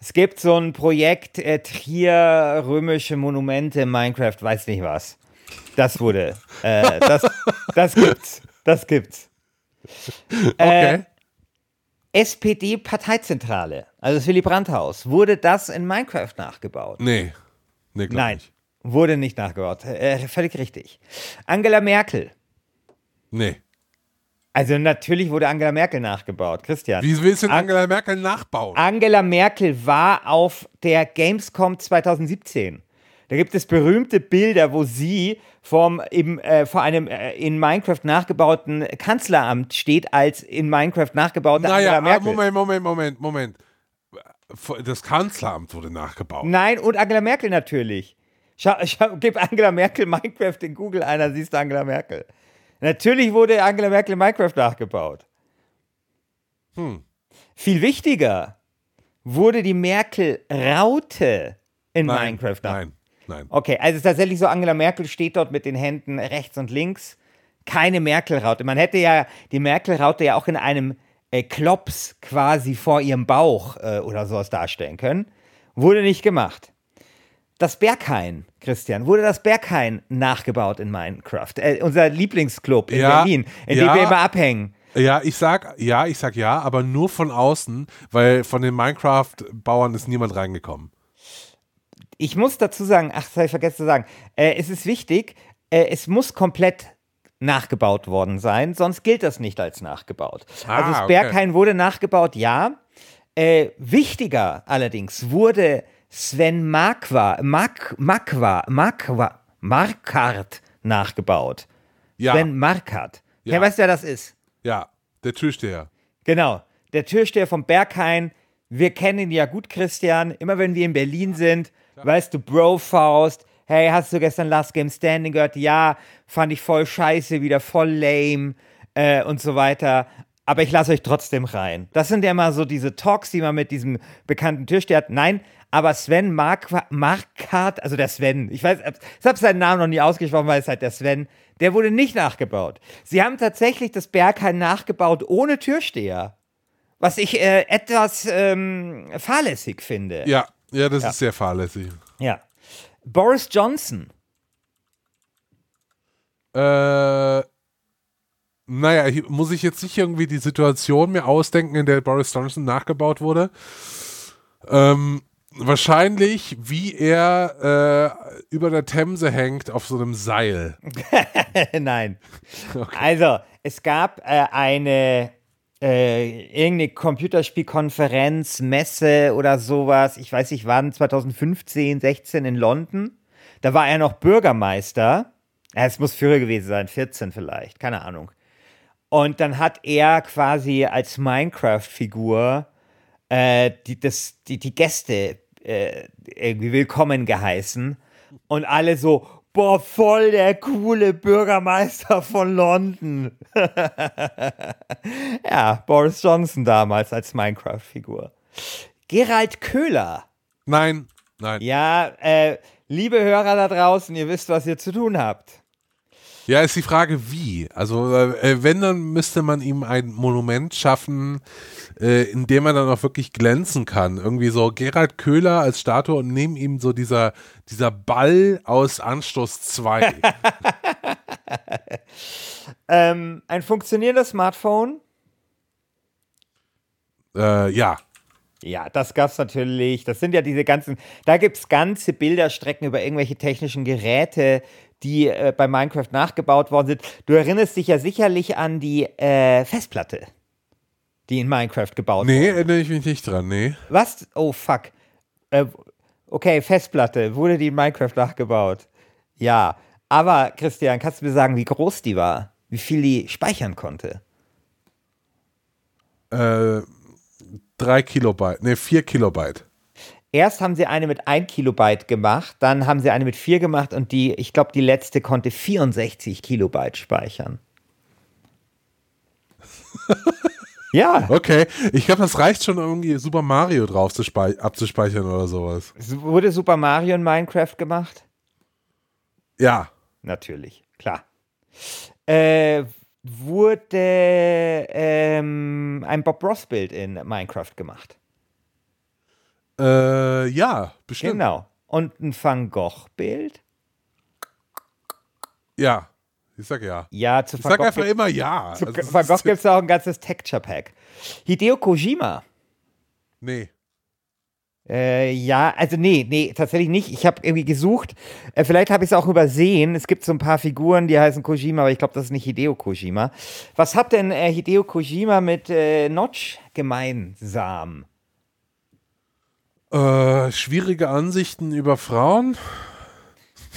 Es gibt so ein Projekt, äh, Trier, römische Monumente, Minecraft, weiß nicht was. Das wurde, äh, das, <laughs> das gibt's, das gibt's. Okay. Äh, SPD-Parteizentrale, also das Willy Brandt-Haus, wurde das in Minecraft nachgebaut? Nee, nee Nein, nicht. Wurde nicht nachgebaut. Äh, völlig richtig. Angela Merkel Nee. Also natürlich wurde Angela Merkel nachgebaut, Christian. Wie willst du denn Angela Merkel nachbauen? Angela Merkel war auf der Gamescom 2017. Da gibt es berühmte Bilder, wo sie vom, im, äh, vor einem äh, in Minecraft nachgebauten Kanzleramt steht, als in Minecraft nachgebaute naja, Angela Merkel. Moment, Moment, Moment, Moment. Das Kanzleramt wurde nachgebaut. Nein, und Angela Merkel natürlich. Schau, schau, gib Angela Merkel Minecraft in Google ein, dann siehst du Angela Merkel. Natürlich wurde Angela Merkel in Minecraft nachgebaut. Hm. Viel wichtiger wurde die Merkel-Raute in nein, Minecraft nachgebaut. Nein, nein. Okay, also es ist tatsächlich so, Angela Merkel steht dort mit den Händen rechts und links. Keine Merkel-Raute. Man hätte ja die Merkel-Raute ja auch in einem äh, Klops quasi vor ihrem Bauch äh, oder sowas darstellen können. Wurde nicht gemacht. Das Berghain, Christian, wurde das Berghain nachgebaut in Minecraft? Äh, unser Lieblingsclub in ja, Berlin, in ja, dem wir immer abhängen. Ja, ich sag, ja, ich sag ja, aber nur von außen, weil von den Minecraft-Bauern ist niemand reingekommen. Ich muss dazu sagen, ach, das habe ich vergessen zu sagen, äh, es ist wichtig, äh, es muss komplett nachgebaut worden sein, sonst gilt das nicht als nachgebaut. Ah, also das Berghain okay. wurde nachgebaut, ja. Äh, wichtiger allerdings wurde Sven Markwa, Mark, Markwa, Markwa, Markart nachgebaut. Ja. Sven Markart. Ja. Hey, weißt du, wer das ist? Ja, der Türsteher. Genau, der Türsteher vom Berghain. Wir kennen ihn ja gut, Christian. Immer wenn wir in Berlin sind, ja. weißt du, Bro Faust. Hey, hast du gestern Last Game Standing gehört? Ja, fand ich voll scheiße, wieder voll lame. äh, und so weiter. Aber ich lasse euch trotzdem rein. Das sind ja immer so diese Talks, die man mit diesem bekannten Türsteher hat. Nein, aber Sven Mark Markart, also der Sven, ich weiß, ich habe seinen Namen noch nie ausgesprochen, weil es halt der Sven, der wurde nicht nachgebaut. Sie haben tatsächlich das Berghain nachgebaut ohne Türsteher. Was ich äh, etwas ähm, fahrlässig finde. Ja, ja, das ja. ist sehr fahrlässig. Ja. Boris Johnson. Äh, naja, muss ich jetzt nicht irgendwie die Situation mir ausdenken, in der Boris Johnson nachgebaut wurde? Ähm, wahrscheinlich, wie er äh, über der Themse hängt auf so einem Seil. <laughs> Nein. Okay. Also, es gab äh, eine äh, irgendeine Computerspielkonferenz, Messe oder sowas, ich weiß nicht wann, 2015, 16 in London. Da war er noch Bürgermeister. Es muss früher gewesen sein, 14 vielleicht, keine Ahnung. Und dann hat er quasi als Minecraft-Figur äh, die, das, die, die Gäste äh, irgendwie willkommen geheißen. Und alle so, boah, voll der coole Bürgermeister von London. <laughs> ja, Boris Johnson damals als Minecraft-Figur. Gerald Köhler. Nein, nein. Ja, äh, liebe Hörer da draußen, ihr wisst, was ihr zu tun habt. Ja, ist die Frage, wie. Also, äh, wenn, dann müsste man ihm ein Monument schaffen, äh, in dem er dann auch wirklich glänzen kann. Irgendwie so Gerald Köhler als Statue und neben ihm so dieser, dieser Ball aus Anstoß 2. <laughs> ähm, ein funktionierendes Smartphone? Äh, ja. Ja, das gab es natürlich. Das sind ja diese ganzen, da gibt es ganze Bilderstrecken über irgendwelche technischen Geräte, die äh, bei Minecraft nachgebaut worden sind. Du erinnerst dich ja sicherlich an die äh, Festplatte, die in Minecraft gebaut wurde. Nee, erinnere ich mich nicht dran, nee. Was? Oh, fuck. Äh, okay, Festplatte. Wurde die in Minecraft nachgebaut? Ja. Aber, Christian, kannst du mir sagen, wie groß die war? Wie viel die speichern konnte? Äh, drei Kilobyte. Nee, vier Kilobyte. Erst haben sie eine mit 1 Kilobyte gemacht, dann haben sie eine mit 4 gemacht und die, ich glaube, die letzte konnte 64 Kilobyte speichern. <laughs> ja. Okay, ich glaube, das reicht schon irgendwie Super Mario drauf abzuspeichern oder sowas. Wurde Super Mario in Minecraft gemacht? Ja. Natürlich, klar. Äh, wurde ähm, ein Bob Ross-Bild in Minecraft gemacht? Äh, ja, bestimmt. Genau. Und ein Van Gogh-Bild? Ja. Ich sag ja. Ja, zu ich Van sag einfach immer ja. Zu also, Van Gogh gibt es auch ein ganzes Texture-Pack. Hideo Kojima. Nee. Äh, ja, also nee, nee, tatsächlich nicht. Ich habe irgendwie gesucht. Äh, vielleicht habe ich es auch übersehen. Es gibt so ein paar Figuren, die heißen Kojima, aber ich glaube, das ist nicht Hideo Kojima. Was hat denn äh, Hideo Kojima mit äh, Notch gemeinsam? Äh, schwierige Ansichten über Frauen?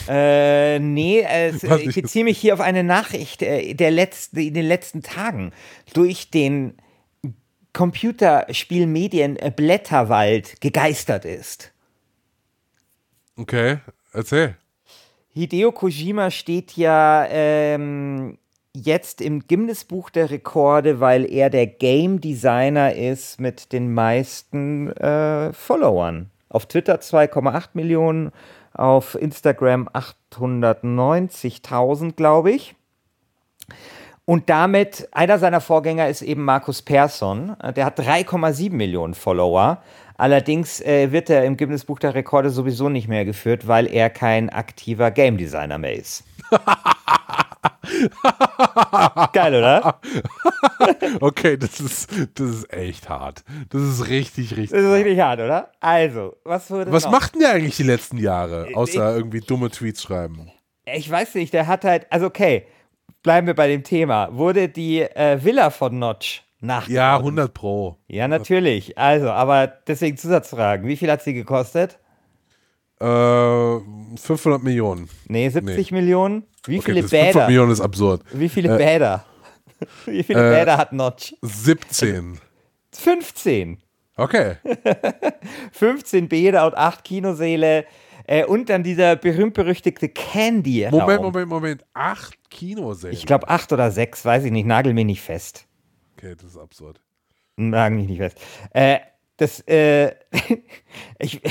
Äh, nee, äh, <laughs> ich beziehe mich hier auf eine Nachricht äh, der letzten, in den letzten Tagen durch den Computerspielmedien äh, Blätterwald gegeistert ist. Okay, erzähl. Hideo Kojima steht ja ähm, jetzt im Guinness-Buch der Rekorde, weil er der Game Designer ist mit den meisten äh, Followern. Auf Twitter 2,8 Millionen, auf Instagram 890.000, glaube ich. Und damit, einer seiner Vorgänger ist eben Markus Persson. Der hat 3,7 Millionen Follower. Allerdings äh, wird er im Guinness Buch der Rekorde sowieso nicht mehr geführt, weil er kein aktiver Game Designer mehr ist. <laughs> <laughs> Geil, oder? <laughs> okay, das ist, das ist echt hart. Das ist richtig, richtig. Das ist richtig hart, oder? Also, was wurde. Was noch? macht denn der eigentlich die letzten Jahre, außer ich, irgendwie dumme Tweets schreiben? Ich weiß nicht, der hat halt. Also, okay, bleiben wir bei dem Thema. Wurde die äh, Villa von Notch nachgebaut? Ja, 100 Pro. Ja, natürlich. Also, aber deswegen Zusatzfragen. Wie viel hat sie gekostet? Äh, 500 Millionen. Nee, 70 nee. Millionen. Wie okay, viele Bäder? 500 Millionen ist absurd. Wie viele äh, Bäder? <laughs> Wie viele äh, Bäder hat Notch? 17. 15. <laughs> Okay. <laughs> 15 Bäder und 8 Kinoseele. Äh, und dann dieser berühmt-berüchtigte Candy-Raum. Moment, Moment, Moment. Acht Kinosäle? Ich glaube acht oder sechs, weiß ich nicht. Nagel mir nicht fest. Okay, das ist absurd. Nagel mich nicht fest. Äh, das, äh, <laughs> ich,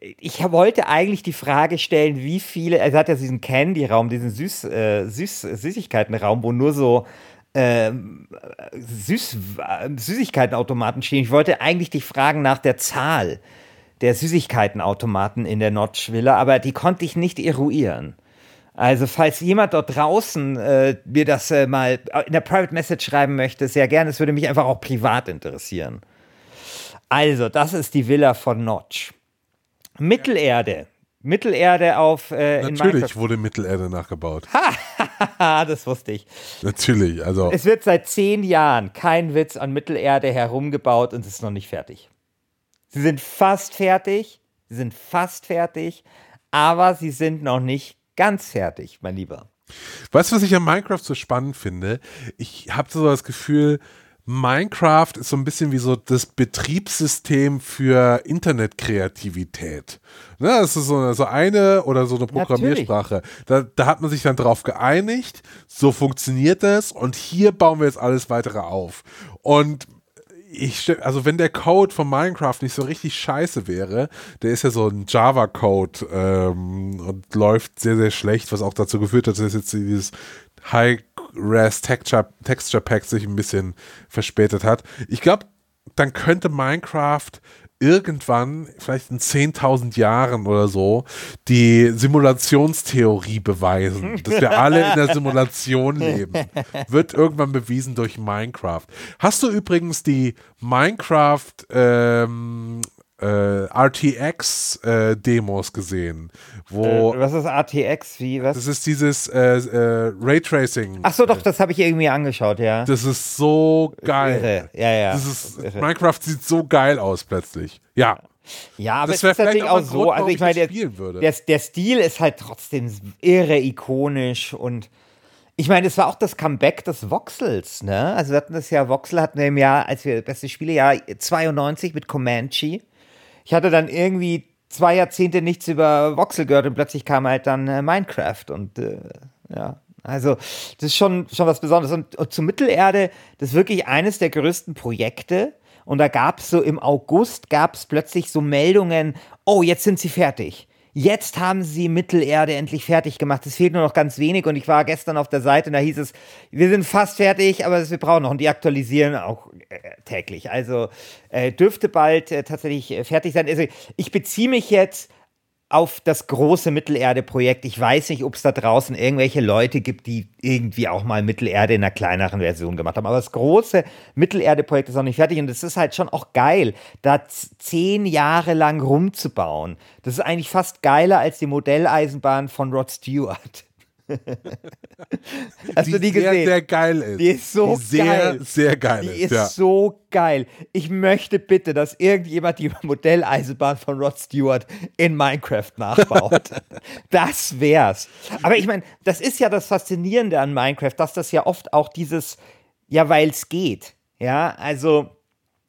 ich wollte eigentlich die Frage stellen, wie viele, also hat ja diesen Candy-Raum, diesen Süß, äh, Süß, Süßigkeitenraum, wo nur so ähm, Süß, Süßigkeitenautomaten stehen. Ich wollte eigentlich dich fragen nach der Zahl der Süßigkeitenautomaten in der Notch-Villa, aber die konnte ich nicht eruieren. Also falls jemand dort draußen äh, mir das äh, mal in der Private Message schreiben möchte, sehr gerne. Es würde mich einfach auch privat interessieren. Also, das ist die Villa von Notch. Mittelerde. Mittelerde auf. Äh, Natürlich wurde Mittelerde nachgebaut. Ha, das wusste ich. Natürlich, also. Es wird seit zehn Jahren kein Witz an Mittelerde herumgebaut und es ist noch nicht fertig. Sie sind fast fertig. Sie sind fast fertig, aber sie sind noch nicht ganz fertig, mein Lieber. Weißt du, was ich an Minecraft so spannend finde? Ich habe so das Gefühl, Minecraft ist so ein bisschen wie so das Betriebssystem für Internetkreativität. Ne, das ist so eine, so eine oder so eine Programmiersprache. Da, da, hat man sich dann drauf geeinigt, so funktioniert das und hier bauen wir jetzt alles weitere auf. Und ich, also wenn der Code von Minecraft nicht so richtig scheiße wäre, der ist ja so ein Java-Code ähm, und läuft sehr, sehr schlecht, was auch dazu geführt hat, dass jetzt dieses High-Res Texture, Texture Pack sich ein bisschen verspätet hat. Ich glaube, dann könnte Minecraft irgendwann, vielleicht in 10.000 Jahren oder so, die Simulationstheorie beweisen, dass wir alle in der Simulation <laughs> leben. Wird irgendwann bewiesen durch Minecraft. Hast du übrigens die Minecraft ähm, äh, RTX-Demos äh, gesehen. Wo, äh, was ist RTX? Wie, was? Das ist dieses äh, äh, Raytracing. Ach so, doch, das habe ich irgendwie angeschaut, ja. Das ist so geil. Ja, ja. Das ist, das Minecraft sieht so geil aus plötzlich. Ja. Ja, aber das es ist natürlich auch so, Grund, also ich meine, der, der, der Stil ist halt trotzdem irre ikonisch und ich meine, es war auch das Comeback des Voxels, ne? Also wir hatten das ja, Voxel hatten wir im Jahr, als wir beste Spiele, ja 92 mit Comanche ich hatte dann irgendwie zwei Jahrzehnte nichts über Voxel gehört und plötzlich kam halt dann äh, Minecraft und äh, ja. Also, das ist schon, schon was Besonderes. Und, und zu Mittelerde, das ist wirklich eines der größten Projekte. Und da gab es so im August, gab es plötzlich so Meldungen, oh, jetzt sind sie fertig jetzt haben sie Mittelerde endlich fertig gemacht. Es fehlt nur noch ganz wenig und ich war gestern auf der Seite und da hieß es, wir sind fast fertig, aber wir brauchen noch und die aktualisieren auch äh, täglich. Also äh, dürfte bald äh, tatsächlich äh, fertig sein. Also ich beziehe mich jetzt auf das große Mittelerde-Projekt. Ich weiß nicht, ob es da draußen irgendwelche Leute gibt, die irgendwie auch mal Mittelerde in einer kleineren Version gemacht haben. Aber das große Mittelerde-Projekt ist noch nicht fertig und es ist halt schon auch geil, da zehn Jahre lang rumzubauen. Das ist eigentlich fast geiler als die Modelleisenbahn von Rod Stewart. <laughs> Hast die du die sehr, gesehen? Sehr geil ist. Die ist so die sehr, geil. Sehr geil die ist. ja. so geil. Ich möchte bitte, dass irgendjemand die <laughs> Modelleisenbahn von Rod Stewart in Minecraft nachbaut. <laughs> das wär's. Aber ich meine, das ist ja das Faszinierende an Minecraft, dass das ja oft auch dieses, ja, weil es geht. Ja, also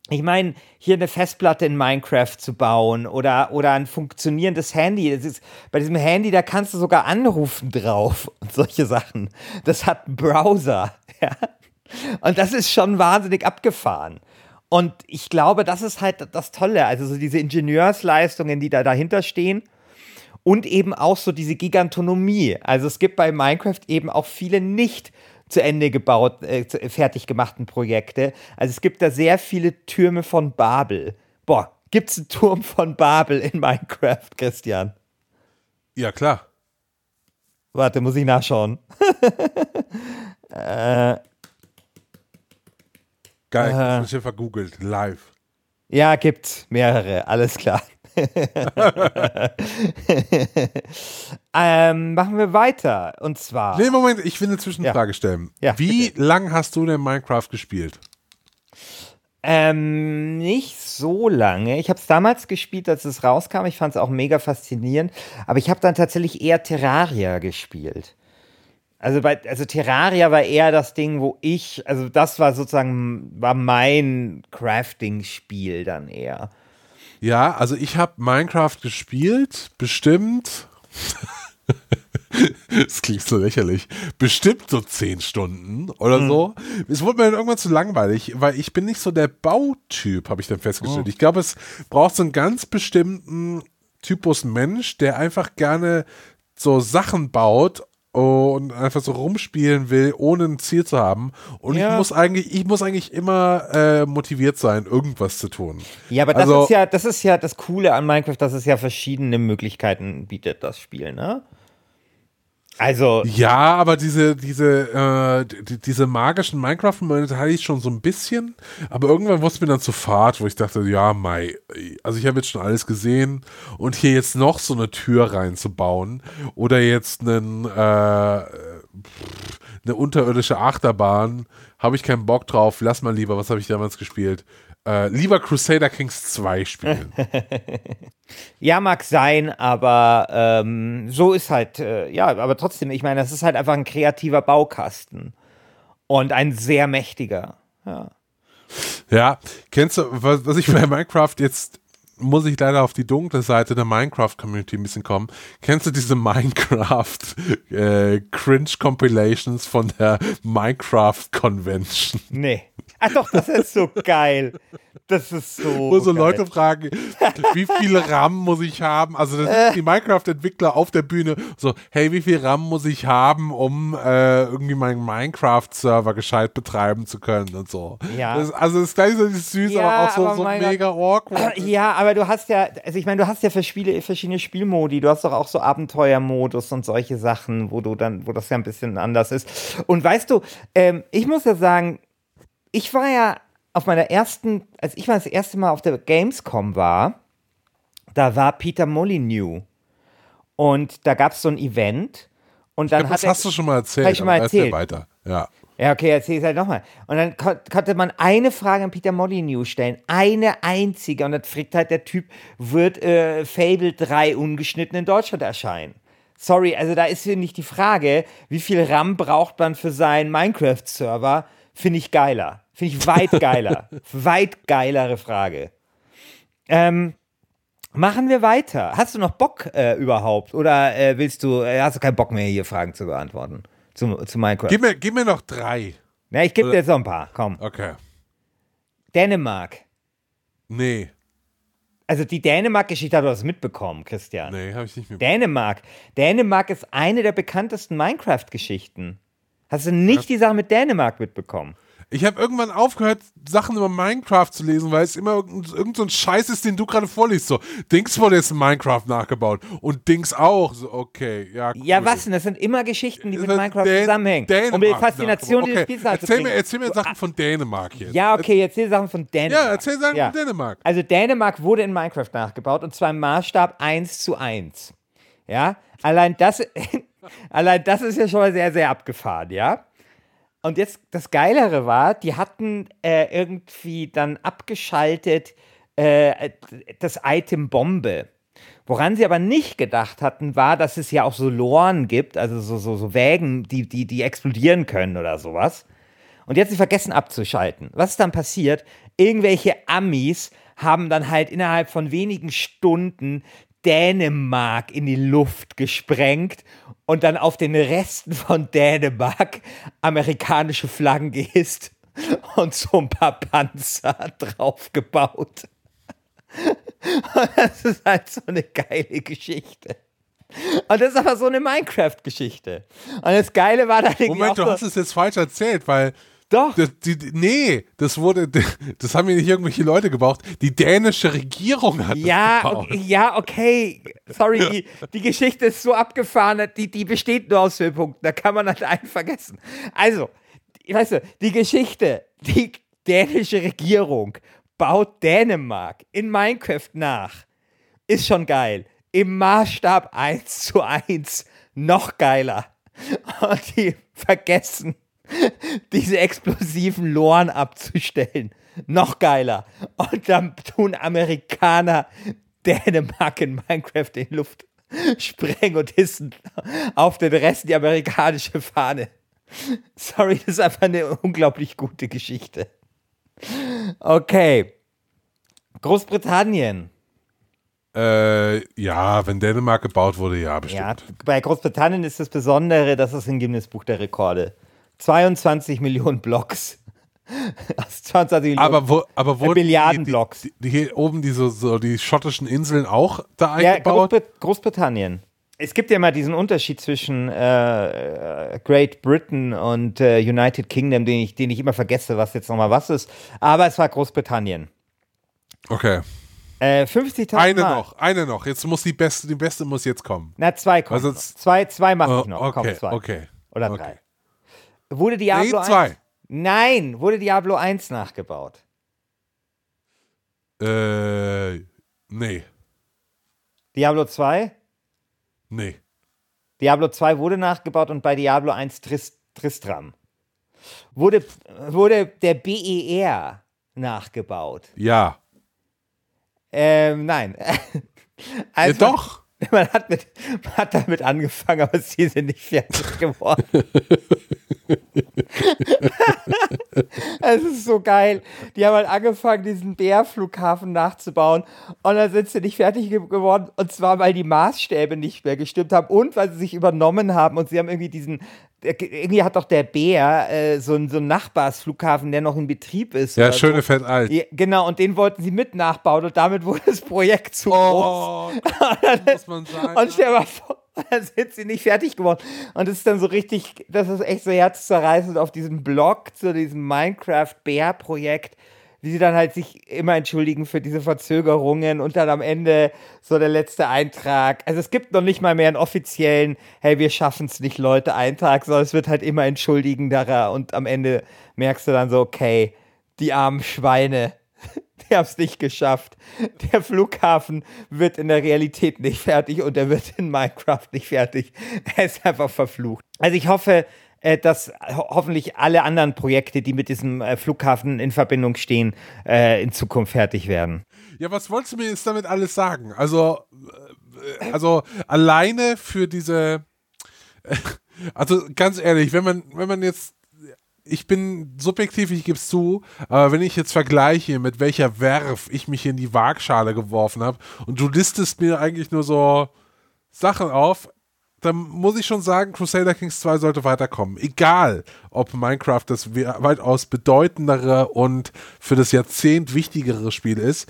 ich meine, hier eine Festplatte in Minecraft zu bauen oder, oder ein funktionierendes Handy. Das ist, bei diesem Handy, da kannst du sogar anrufen drauf <laughs> und solche Sachen. Das hat einen Browser. <laughs> Ja? Und das ist schon wahnsinnig abgefahren. Und ich glaube, das ist halt das Tolle. Also so diese Ingenieursleistungen, die da dahinter stehen. Und eben auch so diese Gigantonomie. Also es gibt bei Minecraft eben auch viele nicht zu Ende gebaut, äh, fertig gemachten Projekte. Also es gibt da sehr viele Türme von Babel. Boah, gibt es einen Turm von Babel in Minecraft, Christian? Ja, klar. Warte, muss ich nachschauen. <laughs> äh, Geil, äh, ich habe vergoogelt, live. Ja, gibt mehrere, alles klar. <laughs> ähm, machen wir weiter. Und zwar. Nee, Moment, ich will eine Zwischenfrage ja. stellen. Ja, Wie bitte. lang hast du denn Minecraft gespielt? Ähm, nicht so lange. Ich habe es damals gespielt, als es rauskam. Ich fand es auch mega faszinierend. Aber ich habe dann tatsächlich eher Terraria gespielt. Also, bei, also Terraria war eher das Ding, wo ich, also das war sozusagen, war mein Crafting-Spiel dann eher. Ja, also ich habe Minecraft gespielt, bestimmt. <laughs> Das klingt so lächerlich. Bestimmt so zehn Stunden oder hm. so. Es wurde mir dann irgendwann zu langweilig, weil ich bin nicht so der Bautyp, habe ich dann festgestellt. Oh. Ich glaube, es braucht so einen ganz bestimmten Typus Mensch, der einfach gerne so Sachen baut und einfach so rumspielen will, ohne ein Ziel zu haben. Und ja. ich muss eigentlich, ich muss eigentlich immer äh, motiviert sein, irgendwas zu tun. Ja, aber das also, ist ja, das ist ja das Coole an Minecraft, dass es ja verschiedene Möglichkeiten bietet, das Spiel, ne? Also. Ja, aber diese, diese, äh, die, diese magischen Minecraft-Momente hatte ich schon so ein bisschen, aber irgendwann wurde es mir dann zu fad, wo ich dachte, ja, Mai, also ich habe jetzt schon alles gesehen und hier jetzt noch so eine Tür reinzubauen oder jetzt einen, äh, eine unterirdische Achterbahn, habe ich keinen Bock drauf, lass mal lieber, was habe ich damals gespielt? Äh, lieber Crusader Kings 2 spielen. <laughs> ja, mag sein, aber ähm, so ist halt, äh, ja, aber trotzdem, ich meine, das ist halt einfach ein kreativer Baukasten. Und ein sehr mächtiger. Ja. Ja, kennst du, was, was ich bei Minecraft jetzt muss ich leider auf die dunkle Seite der Minecraft-Community ein bisschen kommen. Kennst du diese Minecraft äh, von der Minecraft Convention? Nee. Ach doch, das ist so geil. Das ist so. Wo so geil. Leute fragen, wie viel RAM muss ich haben? Also, das sind die Minecraft-Entwickler auf der Bühne. So, hey, wie viel RAM muss ich haben, um äh, irgendwie meinen Minecraft-Server gescheit betreiben zu können und so. Ja. Das, also, das ist gleich so süß, ja, aber auch so, aber so mega awkward. <clears throat> Ja, aber du hast ja, also ich meine, du hast ja verschiedene, verschiedene Spielmodi. Du hast doch auch so Abenteuermodus und solche Sachen, wo du dann, wo das ja ein bisschen anders ist. Und weißt du, ähm, ich muss ja sagen, ich war ja auf meiner ersten, als ich mal das erste Mal auf der Gamescom war, da war Peter Molyneux. Und da gab es so ein Event. Und dann glaub, hat das hast du schon mal erzählt. Ich schon mal erzählt. weiter. Ja. Ja, okay, erzähl es halt nochmal. Und dann ko konnte man eine Frage an Peter Molyneux stellen. Eine einzige. Und dann fragt halt der Typ, wird äh, Fable 3 ungeschnitten in Deutschland erscheinen? Sorry, also da ist hier nicht die Frage, wie viel RAM braucht man für seinen Minecraft-Server, finde ich geiler. Finde ich weit geiler. <laughs> weit geilere Frage. Ähm, machen wir weiter. Hast du noch Bock äh, überhaupt? Oder äh, willst du, äh, hast du keinen Bock mehr, hier Fragen zu beantworten? Zu, zu Minecraft. Gib mir, gib mir noch drei. Ja, ich gebe dir jetzt noch ein paar. Komm. Okay. Dänemark. Nee. Also die Dänemark-Geschichte hat du das mitbekommen, Christian. Nee, habe ich nicht mitbekommen. Dänemark. Dänemark ist eine der bekanntesten Minecraft-Geschichten. Hast du nicht Was? die Sache mit Dänemark mitbekommen? Ich habe irgendwann aufgehört, Sachen über Minecraft zu lesen, weil es immer irgend, irgend so ein Scheiß ist, den du gerade vorliest. So, Dings wurde jetzt in Minecraft nachgebaut und Dings auch. So, okay, ja. Cool. Ja, was denn? Das sind immer Geschichten, die mit Minecraft Dän zusammenhängen. Dänemark um die Faszination okay. dieses Spiels erzähl mir, erzähl mir Sachen von Dänemark jetzt. Ja, okay, erzähl Sachen von Dänemark. Ja, erzähl Sachen ja. von Dänemark. Also Dänemark wurde in Minecraft nachgebaut und zwar im Maßstab 1 zu 1. Ja, allein das, <laughs> allein das ist ja schon mal sehr, sehr abgefahren, ja. Und jetzt das Geilere war, die hatten äh, irgendwie dann abgeschaltet äh, das Item Bombe. Woran sie aber nicht gedacht hatten, war, dass es ja auch so Loren gibt, also so, so, so Wägen, die, die, die explodieren können oder sowas. Und jetzt sie vergessen abzuschalten. Was ist dann passiert? Irgendwelche Amis haben dann halt innerhalb von wenigen Stunden Dänemark in die Luft gesprengt und dann auf den Resten von Dänemark amerikanische Flaggen gehisst und so ein paar Panzer draufgebaut. Und das ist halt so eine geile Geschichte. Und das ist aber so eine Minecraft-Geschichte. Und das Geile war dann Moment, du so, hast es jetzt falsch erzählt, weil doch. Das, die, nee, das wurde, <laughs> das haben mir nicht irgendwelche Leute gebraucht. Die dänische Regierung hat ja, das gebaut. Okay, ja, okay. Sorry, die, die Geschichte ist so abgefahren, die, die besteht nur aus Höhepunkten. Da kann man halt einen vergessen. Also, weißt du, die Geschichte, die dänische Regierung baut Dänemark in Minecraft nach. Ist schon geil. Im Maßstab 1 zu 1 noch geiler. <laughs> Und die vergessen <laughs> diese explosiven Loren abzustellen. Noch geiler. Und dann tun Amerikaner Dänemark in Minecraft in Luft sprengen und hissen auf den Rest die amerikanische Fahne. Sorry, das ist einfach eine unglaublich gute Geschichte. Okay. Großbritannien. Äh, ja, wenn Dänemark gebaut wurde, ja, bestimmt. Ja, bei Großbritannien ist das Besondere, das ist ein Guinness Buch der Rekorde. 22 Millionen Blocks. <laughs> 22 Millionen aber wo, aber wo Milliarden die, Blocks. Die, die, hier oben diese so die schottischen Inseln auch da eingebaut? Ja, Großbrit Großbritannien. Es gibt ja mal diesen Unterschied zwischen äh, Great Britain und äh, United Kingdom, den ich, den ich immer vergesse, was jetzt nochmal was ist. Aber es war Großbritannien. Okay. Äh, 50.000 Eine Mal. noch, eine noch. Jetzt muss die beste, die beste muss jetzt kommen. Na, zwei kommen. Also zwei, zwei mache oh, ich noch. Okay, Komm, zwei. okay. Oder drei. Okay. Wurde Diablo nee, zwei. 1? Nein, wurde Diablo 1 nachgebaut? Äh, nee. Diablo 2? Nee. Diablo 2 wurde nachgebaut und bei Diablo 1 Trist Tristram. Wurde, wurde der BER nachgebaut? Ja. Ähm, nein. <laughs> Also, ja, doch. <laughs> Man hat, mit, man hat damit angefangen, aber sie sind nicht fertig geworden. <laughs> Es ist so geil. Die haben halt angefangen, diesen Bärflughafen nachzubauen und dann sind sie nicht fertig geworden. Und zwar, weil die Maßstäbe nicht mehr gestimmt haben und weil sie sich übernommen haben und sie haben irgendwie diesen irgendwie hat doch der Bär äh, so, einen, so einen Nachbarsflughafen, der noch in Betrieb ist. Ja, schöne so. Fett alt. Ja, genau, und den wollten sie mit nachbauen und damit wurde das Projekt zu oh, groß. dann, <laughs> muss man sagen. Und stell mal vor, <laughs> dann sind sie nicht fertig geworden. Und das ist dann so richtig, das ist echt so herzzerreißend auf diesem Blog zu diesem Minecraft-Bär-Projekt wie sie dann halt sich immer entschuldigen für diese Verzögerungen und dann am Ende so der letzte Eintrag. Also es gibt noch nicht mal mehr einen offiziellen, hey, wir schaffen es nicht, Leute, Eintrag, sondern es wird halt immer entschuldigenderer und am Ende merkst du dann so, okay, die armen Schweine, <laughs> die haben es nicht geschafft. Der Flughafen wird in der Realität nicht fertig und er wird in Minecraft nicht fertig. Er ist einfach verflucht. Also ich hoffe, dass hoffentlich alle anderen Projekte, die mit diesem äh, Flughafen in Verbindung stehen, äh, in Zukunft fertig werden. Ja, was wolltest du mir jetzt damit alles sagen? Also, also alleine für diese, also ganz ehrlich, wenn man, wenn man jetzt ich bin subjektiv, ich gebe es zu, aber wenn ich jetzt vergleiche, mit welcher Werf ich mich in die Waagschale geworfen habe und du listest mir eigentlich nur so Sachen auf, dann muss ich schon sagen, Crusader Kings 2 sollte weiterkommen. Egal, ob Minecraft das weitaus bedeutendere und für das Jahrzehnt wichtigere Spiel ist.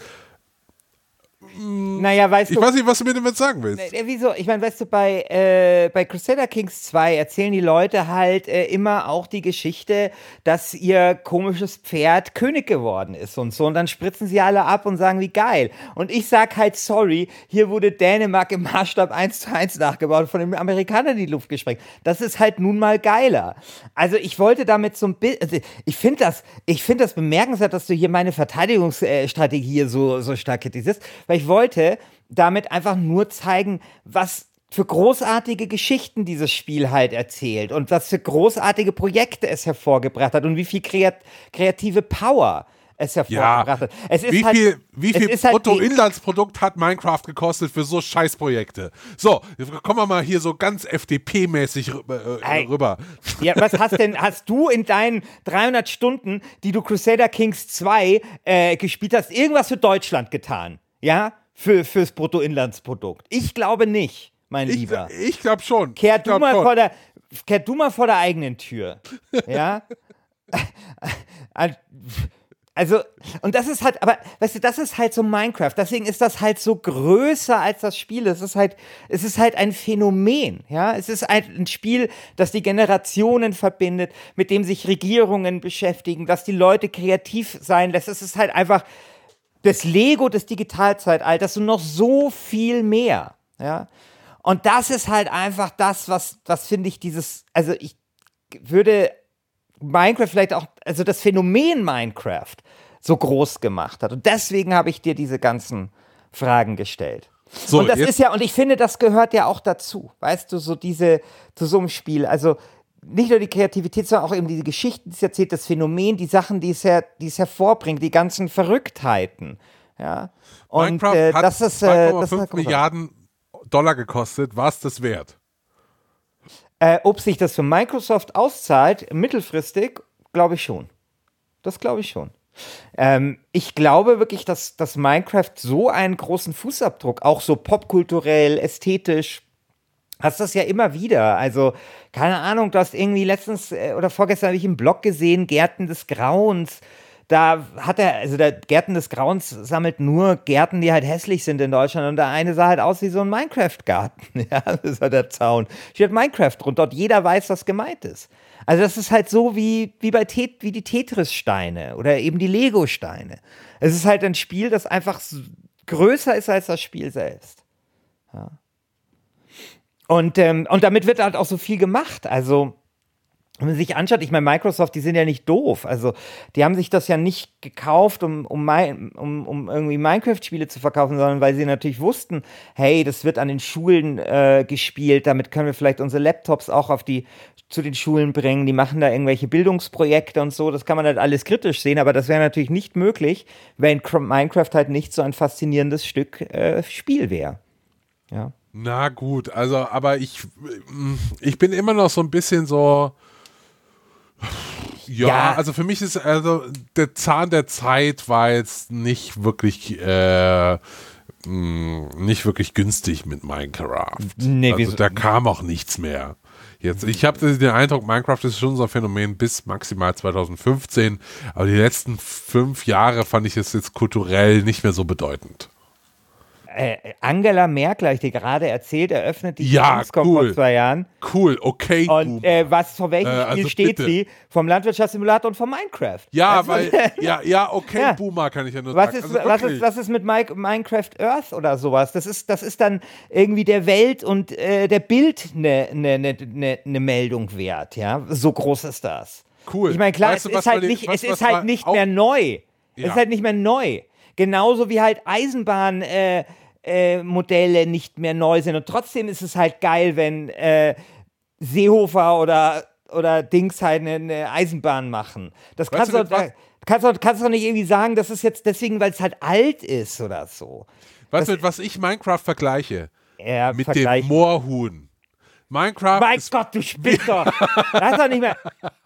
Mm, naja, weißt ich du. Ich weiß nicht, was du mir damit sagen willst. Wieso? Ich meine, weißt du, bei, äh, bei Crusader Kings 2 erzählen die Leute halt äh, immer auch die Geschichte, dass ihr komisches Pferd König geworden ist und so. Und dann spritzen sie alle ab und sagen, wie geil. Und ich sag halt, sorry, hier wurde Dänemark im Maßstab 1 zu 1 nachgebaut und von den Amerikanern in die Luft gesprengt. Das ist halt nun mal geiler. Also ich wollte damit so ein Bild, also ich finde das, ich finde das bemerkenswert, dass du hier meine Verteidigungsstrategie so, so stark kritisierst, weil ich wollte damit einfach nur zeigen, was für großartige Geschichten dieses Spiel halt erzählt und was für großartige Projekte es hervorgebracht hat und wie viel kreat kreative Power es hervorgebracht ja, hat. Es wie halt, viel, wie viel halt Bruttoinlandsprodukt hat Minecraft gekostet für so Scheißprojekte? So, kommen wir mal hier so ganz FDP-mäßig äh, rüber. Ja, was hast <laughs> denn, hast du in deinen 300 Stunden, die du Crusader Kings 2 äh, gespielt hast, irgendwas für Deutschland getan? Ja, für, fürs Bruttoinlandsprodukt. Ich glaube nicht, mein ich, Lieber. Ich glaube schon. Kehr du, mal Vor der, kehr du mal vor der eigenen Tür. ja? <laughs> Also, und das ist halt, aber, weißt du, das ist halt so Minecraft. Deswegen ist das halt so größer als das Spiel. Es ist halt, es ist halt ein Phänomen, ja. Es ist halt ein Spiel, das die Generationen verbindet, mit dem sich Regierungen beschäftigen, dass die Leute kreativ sein lässt. Es ist halt einfach, das Lego des Digitalzeitalters und noch so viel mehr. Ja? Und das ist halt einfach das, was, was finde ich dieses, also ich würde Minecraft vielleicht auch, also das Phänomen Minecraft so groß gemacht hat. Und deswegen habe ich dir diese ganzen Fragen gestellt. So, und das ist ja, und ich finde, das gehört ja auch dazu. Weißt du, so diese, zu so einem Spiel. Also, nicht nur die Kreativität, sondern auch eben diese Geschichten, die es erzählt, das Phänomen, die Sachen, die es, her, die es hervorbringt, die ganzen Verrücktheiten. Ja. Und Minecraft äh, das ist äh, 2,5 Milliarden Dollar gekostet. War es das wert? Äh, ob sich das für Microsoft auszahlt, mittelfristig, glaube ich schon. Das glaube ich schon. Ähm, ich glaube wirklich, dass, dass Minecraft so einen großen Fußabdruck, auch so popkulturell, ästhetisch, hast das ja immer wieder. Also, keine Ahnung, du hast irgendwie letztens äh, oder vorgestern habe ich im Blog gesehen, Gärten des Grauens. Da hat er, also der Gärten des Grauens sammelt nur Gärten, die halt hässlich sind in Deutschland. Und der eine sah halt aus wie so ein Minecraft-Garten. <laughs> Ja, das ist halt der Zaun. Steht Minecraft drunter und jeder weiß, was gemeint ist. Also das ist halt so wie, wie, bei Tet wie die Tetris-Steine oder eben die Lego-Steine. Es ist halt ein Spiel, das einfach größer ist als das Spiel selbst. Ja. Und, ähm, und damit wird halt auch so viel gemacht. Also, wenn man sich anschaut, ich meine, Microsoft, die sind ja nicht doof. Also, die haben sich das ja nicht gekauft, um, um, um, um irgendwie Minecraft-Spiele zu verkaufen, sondern weil sie natürlich wussten, hey, das wird an den Schulen äh, gespielt, damit können wir vielleicht unsere Laptops auch auf die zu den Schulen bringen, die machen da irgendwelche Bildungsprojekte und so, das kann man halt alles kritisch sehen, aber das wäre natürlich nicht möglich, wenn Minecraft halt nicht so ein faszinierendes Stück äh, Spiel wäre. Ja. Na gut, also, aber ich, ich bin immer noch so ein bisschen so. Ja, ja, also für mich ist also der Zahn der Zeit war jetzt nicht wirklich äh, nicht wirklich günstig mit Minecraft. Nee, also da kam auch nichts mehr. Jetzt, ich habe den Eindruck, Minecraft ist schon so ein Phänomen bis maximal 2015, aber die letzten fünf Jahre fand ich es jetzt kulturell nicht mehr so bedeutend äh, Angela Merkel, ich dir gerade erzählt, eröffnet die ja, Gamescom cool. vor zwei Jahren. Cool, okay. Und äh, was, vor welchem äh, Spiel also steht bitte. sie? Vom Landwirtschaftssimulator und vom Minecraft. Ja, also, weil, <laughs> ja, ja, okay, ja. Boomer kann ich ja nur was sagen. Ist, also was, ist, was ist mit My Minecraft Earth oder sowas? Das ist, das ist dann irgendwie der Welt und äh, der Bild eine ne, ne, ne, ne Meldung wert, ja? So groß ist das. Cool. Ich meine, klar, weißt es du, ist halt nicht, es ist halt nicht mehr neu. Ja. Es ist halt nicht mehr neu. Genauso wie halt Eisenbahn, äh, äh, Modelle nicht mehr neu sind. Und trotzdem ist es halt geil, wenn äh, Seehofer oder, oder Dings halt eine, eine Eisenbahn machen. Das kannst du, da, kannst, du, kannst du nicht irgendwie sagen, das ist jetzt deswegen, weil es halt alt ist oder so. Weißt du, was ich Minecraft vergleiche? Ja, mit dem Moorhuhn. Minecraft. Mein Gott, du Spitter! das <laughs> ist doch nicht mehr.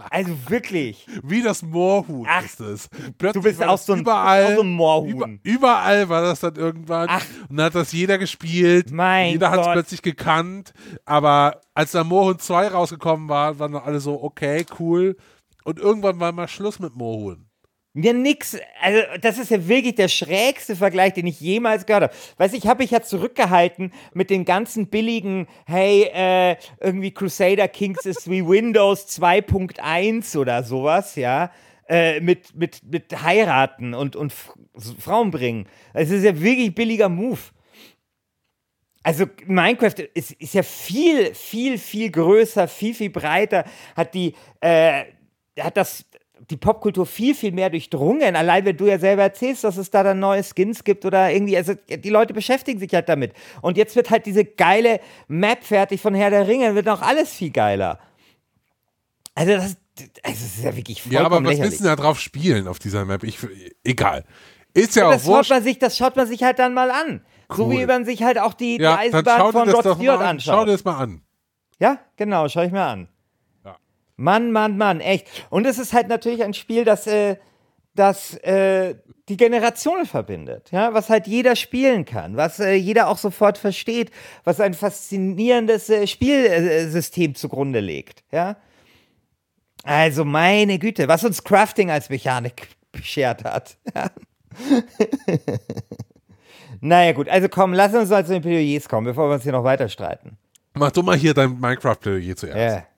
Also wirklich. Wie das Moorhuhn Ach, ist es. Plötzlich du bist auch so ein, überall, so ein Moorhuhn. Über, überall war das dann irgendwann. Ach. Und dann hat das jeder gespielt. Mein jeder hat es plötzlich gekannt. Aber als der Moorhuhn 2 rausgekommen war, waren dann alle so, okay, cool. Und irgendwann war mal Schluss mit Moorhuhn. Ja, nix. Also, das ist ja wirklich der schrägste Vergleich, den ich jemals gehört habe. Weißt du, ich habe mich ja zurückgehalten mit den ganzen billigen, hey, äh, irgendwie Crusader Kings ist wie Windows 2.1 oder sowas, ja. Äh, mit, mit, mit heiraten und, und Frauen bringen. Es ist ja wirklich billiger Move. Also Minecraft ist, ist ja viel, viel, viel größer, viel, viel breiter, hat die, äh, hat das die Popkultur viel, viel mehr durchdrungen. Allein wenn du ja selber erzählst, dass es da dann neue Skins gibt oder irgendwie, also die Leute beschäftigen sich halt damit. Und jetzt wird halt diese geile Map fertig von Herr der Ringe, wird auch alles viel geiler. Also das, also das ist ja wirklich vollkommen Ja, aber was willst du da drauf spielen auf dieser Map? Ich, egal. Ist ja, ja auch das. Schaut man sich, das schaut man sich halt dann mal an. Cool. So wie man sich halt auch die, ja, die Eisenbahn von Rod Stewart anschaut. Schau dir das mal an. Ja, genau, schau ich mir an. Mann, Mann, Mann, echt. Und es ist halt natürlich ein Spiel, das, äh, das äh, die Generationen verbindet, ja, was halt jeder spielen kann, was äh, jeder auch sofort versteht, was ein faszinierendes äh, Spielsystem zugrunde legt, ja. Also meine Güte, was uns Crafting als Mechanik beschert hat. <laughs> naja gut, also komm, lass uns mal zu den Plädoyers kommen, bevor wir uns hier noch weiter streiten. Mach du mal hier dein Minecraft-Plädoyer zuerst. Ja.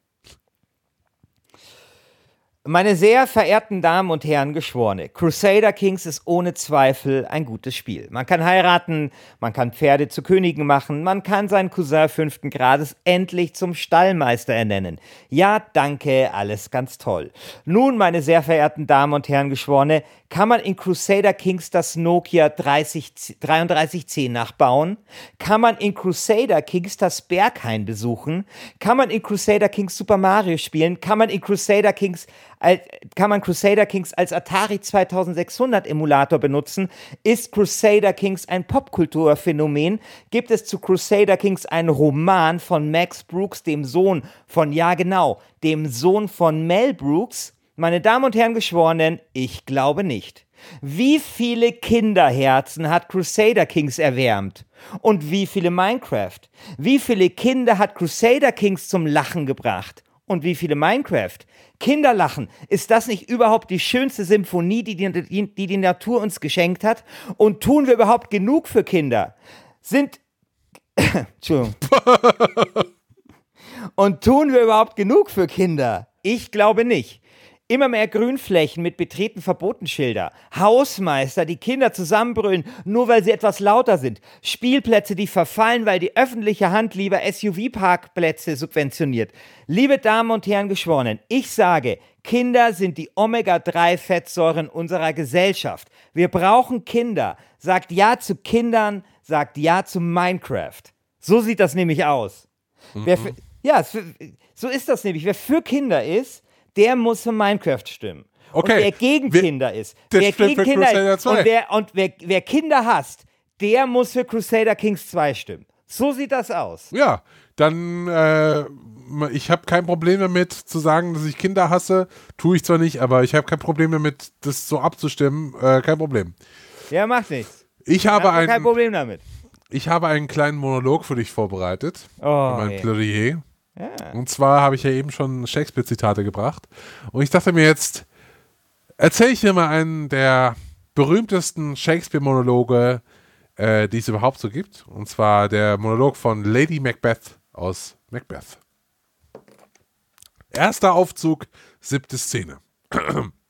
Meine sehr verehrten Damen und Herren Geschworene, Crusader Kings ist ohne Zweifel ein gutes Spiel. Man kann heiraten, man kann Pferde zu Königen machen, man kann seinen Cousin fünften Grades endlich zum Stallmeister ernennen. Ja, danke, alles ganz toll. Nun, meine sehr verehrten Damen und Herren Geschworene, kann man in Crusader Kings das Nokia 30, 3310 nachbauen? Kann man in Crusader Kings das Berghain besuchen? Kann man in Crusader Kings Super Mario spielen? Kann man in Crusader Kings kann man Crusader Kings als Atari 2600 Emulator benutzen? Ist Crusader Kings ein Popkulturphänomen? Gibt es zu Crusader Kings einen Roman von Max Brooks, dem Sohn von, ja genau, dem Sohn von Mel Brooks? Meine Damen und Herren Geschworenen, ich glaube nicht. Wie viele Kinderherzen hat Crusader Kings erwärmt? Und wie viele Minecraft? Wie viele Kinder hat Crusader Kings zum Lachen gebracht? Und wie viele Minecraft? Kinderlachen, ist das nicht überhaupt die schönste Symphonie, die die, die die, Natur uns geschenkt hat? Und tun wir überhaupt genug für Kinder? Sind. <coughs> Entschuldigung. <laughs> Und tun wir überhaupt genug für Kinder? Ich glaube nicht. Immer mehr Grünflächen mit betreten Verbotenschilder. Hausmeister, die Kinder zusammenbrüllen, nur weil sie etwas lauter sind. Spielplätze, die verfallen, weil die öffentliche Hand lieber SUV-Parkplätze subventioniert. Liebe Damen und Herren Geschworenen, ich sage, Kinder sind die Omega-3-Fettsäuren unserer Gesellschaft. Wir brauchen Kinder. Sagt Ja zu Kindern, sagt Ja zu Minecraft. So sieht das nämlich aus. Mhm. Für, ja, so ist das nämlich. Wer für Kinder ist, der muss für Minecraft stimmen. Okay. Und wer gegen wer, Kinder ist, wer gegen Kinder ist, und, wer, und wer, wer Kinder hasst, der muss für Crusader Kings 2 stimmen. So sieht das aus. Ja, dann, äh, ich habe kein Problem damit zu sagen, dass ich Kinder hasse. Tue ich zwar nicht, aber ich habe kein Problem damit, das so abzustimmen. Äh, kein Problem. Ja, macht nichts. Ich habe ein, kein Problem damit. Ich habe einen kleinen Monolog für dich vorbereitet. Oh, mein Plädoyer. Ja. Und zwar habe ich ja eben schon Shakespeare-Zitate gebracht. Und ich dachte mir jetzt, erzähle ich dir mal einen der berühmtesten Shakespeare-Monologe, äh, die es überhaupt so gibt. Und zwar der Monolog von Lady Macbeth aus Macbeth. Erster Aufzug, siebte Szene. <clears throat>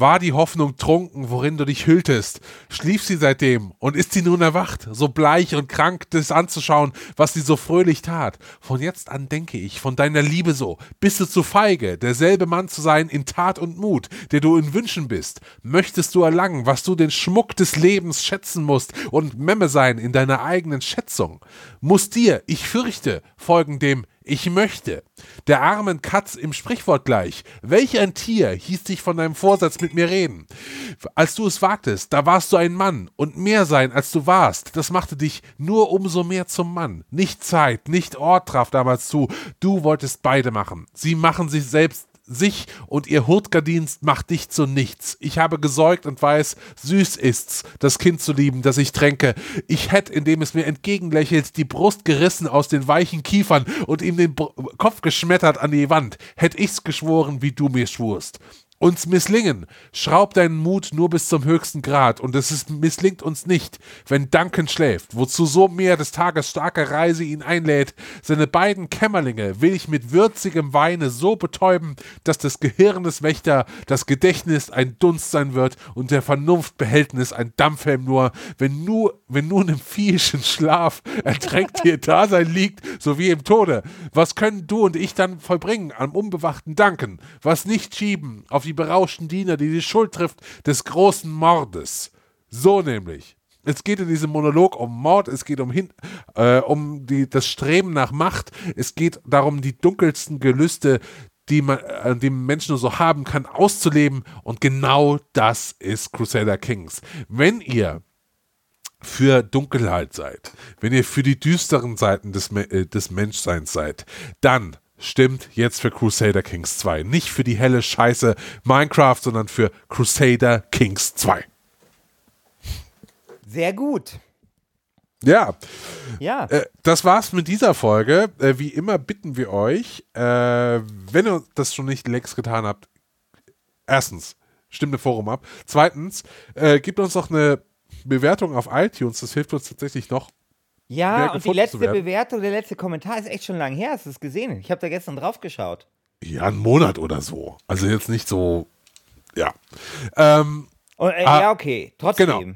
War die Hoffnung trunken, worin du dich hülltest? Schlief sie seitdem und ist sie nun erwacht, so bleich und krank, das anzuschauen, was sie so fröhlich tat? Von jetzt an denke ich, von deiner Liebe so, bist du zu feige, derselbe Mann zu sein in Tat und Mut, der du in Wünschen bist? Möchtest du erlangen, was du den Schmuck des Lebens schätzen musst und Memme sein in deiner eigenen Schätzung? Muss dir, ich fürchte, folgen dem ich möchte. Der armen Katz im Sprichwort gleich. Welch ein Tier hieß dich von deinem Vorsatz mit mir reden? Als du es wagtest, da warst du ein Mann und mehr sein, als du warst. Das machte dich nur umso mehr zum Mann. Nicht Zeit, nicht Ort traf damals zu. Du wolltest beide machen. Sie machen sich selbst sich und ihr Hurtgerdienst macht dich zu nichts. Ich habe gesäugt und weiß, süß ist's, das Kind zu lieben, das ich tränke. Ich hätt, indem es mir entgegenlächelt, die Brust gerissen aus den weichen Kiefern und ihm den Kopf geschmettert an die Wand. Hätt ich's geschworen, wie du mir schwurst uns misslingen. Schraub deinen Mut nur bis zum höchsten Grad und es ist, misslingt uns nicht, wenn Duncan schläft, wozu so mehr des Tages starke Reise ihn einlädt. Seine beiden Kämmerlinge will ich mit würzigem Weine so betäuben, dass des Gehirnes Wächter das Gedächtnis ein Dunst sein wird und der Vernunftbehältnis ein Dampfhelm nur, wenn nur, wenn nun im viehischen Schlaf ertränkt ihr <laughs> Dasein liegt, so wie im Tode. Was können du und ich dann vollbringen am unbewachten Danken? Was nicht schieben auf die berauschten Diener, die die Schuld trifft des großen Mordes. So nämlich. Es geht in diesem Monolog um Mord, es geht um, hin, äh, um die, das Streben nach Macht, es geht darum, die dunkelsten Gelüste, die man, äh, die Menschen nur so haben kann, auszuleben. Und genau das ist Crusader Kings. Wenn ihr für Dunkelheit seid, wenn ihr für die düsteren Seiten des, äh, des Menschseins seid, dann stimmt jetzt für Crusader Kings 2. Nicht für die helle Scheiße Minecraft, sondern für Crusader Kings 2. Sehr gut. Ja. Ja. Äh, das war's mit dieser Folge. Äh, wie immer bitten wir euch, äh, wenn ihr das schon nicht längst getan habt, erstens, stimmt im Forum ab. Zweitens, äh, gebt uns doch eine Bewertung auf iTunes. Das hilft uns tatsächlich noch ja, und die letzte Bewertung, der letzte Kommentar ist echt schon lang her. Hast du es gesehen? Ich habe da gestern drauf geschaut. Ja, einen Monat oder so. Also jetzt nicht so, ja. Ähm, und, äh, ah, ja, okay, trotzdem. Genau.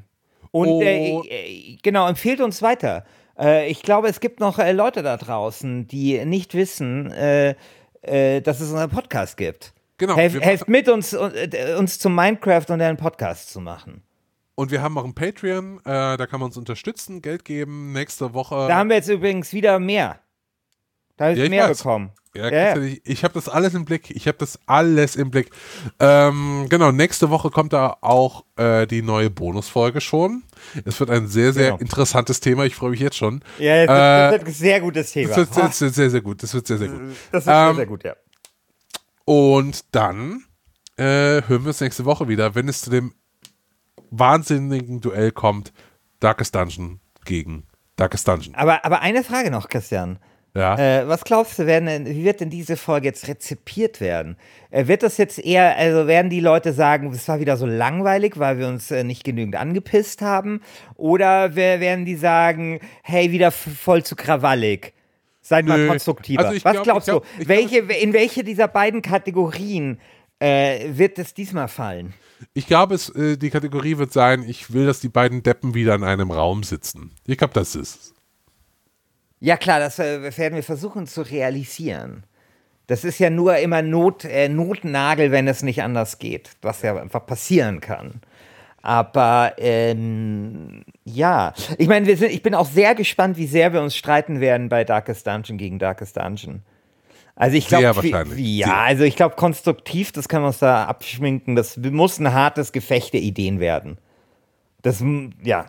Und oh. äh, genau, empfehlt uns weiter. Äh, ich glaube, es gibt noch äh, Leute da draußen, die nicht wissen, äh, äh, dass es einen Podcast gibt. Genau. Helf, helft mit, uns, uns zum Minecraft und einen Podcast zu machen. Und wir haben auch ein Patreon, äh, da kann man uns unterstützen, Geld geben. Nächste Woche. Da haben wir jetzt übrigens wieder mehr. Da habe ich ja, mehr weiß. bekommen. Ja, ja. Ich, habe das alles im Blick. Ich habe das alles im Blick. Ähm, genau, nächste Woche kommt da auch äh, die neue Bonusfolge schon. Es wird ein sehr, sehr genau. interessantes Thema. Ich freue mich jetzt schon. Ja, das, äh, wird ein sehr gutes Thema. Das wird sehr, <laughs> sehr, sehr, gut. Das wird sehr, sehr gut. Das wird ähm, sehr, sehr gut, ja. Und dann äh, hören wir uns nächste Woche wieder, wenn es zu dem wahnsinnigen Duell kommt. Darkest Dungeon gegen Darkest Dungeon. Aber, aber eine Frage noch, Christian. Ja. Äh, was glaubst du, werden, wie wird denn diese Folge jetzt rezipiert werden? Äh, wird das jetzt eher, also werden die Leute sagen, es war wieder so langweilig, weil wir uns äh, nicht genügend angepisst haben? Oder werden die sagen, hey, wieder voll zu krawallig? Seid mal konstruktiver. Also was glaub, glaubst glaub, du? Welche, glaub, in welche dieser beiden Kategorien äh, wird es diesmal fallen? Ich glaube, es, äh, die Kategorie wird sein, ich will, dass die beiden Deppen wieder in einem Raum sitzen. Ich glaube, das ist es. Ja klar, das äh, werden wir versuchen zu realisieren. Das ist ja nur immer Not, äh, Notnagel, wenn es nicht anders geht, was ja einfach passieren kann. Aber ähm, ja, ich meine, ich bin auch sehr gespannt, wie sehr wir uns streiten werden bei Darkest Dungeon gegen Darkest Dungeon. Also ich glaube, ja, also ich glaube konstruktiv, das können wir uns da abschminken. Das muss ein hartes Gefecht der Ideen werden. Das, ja. ja.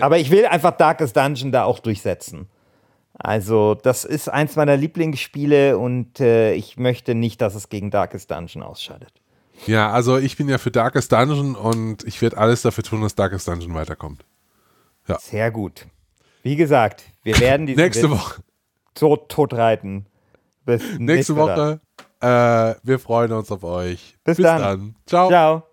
Aber ich will einfach Darkest Dungeon da auch durchsetzen. Also, das ist eins meiner Lieblingsspiele und äh, ich möchte nicht, dass es gegen Darkest Dungeon ausscheidet. Ja, also ich bin ja für Darkest Dungeon und ich werde alles dafür tun, dass Darkest Dungeon weiterkommt. Ja. Sehr gut. Wie gesagt, wir werden die <laughs> nächste Woche tot, tot reiten. Bis nächste Woche. Äh, wir freuen uns auf euch. Bis, Bis dann. dann. Ciao. Ciao.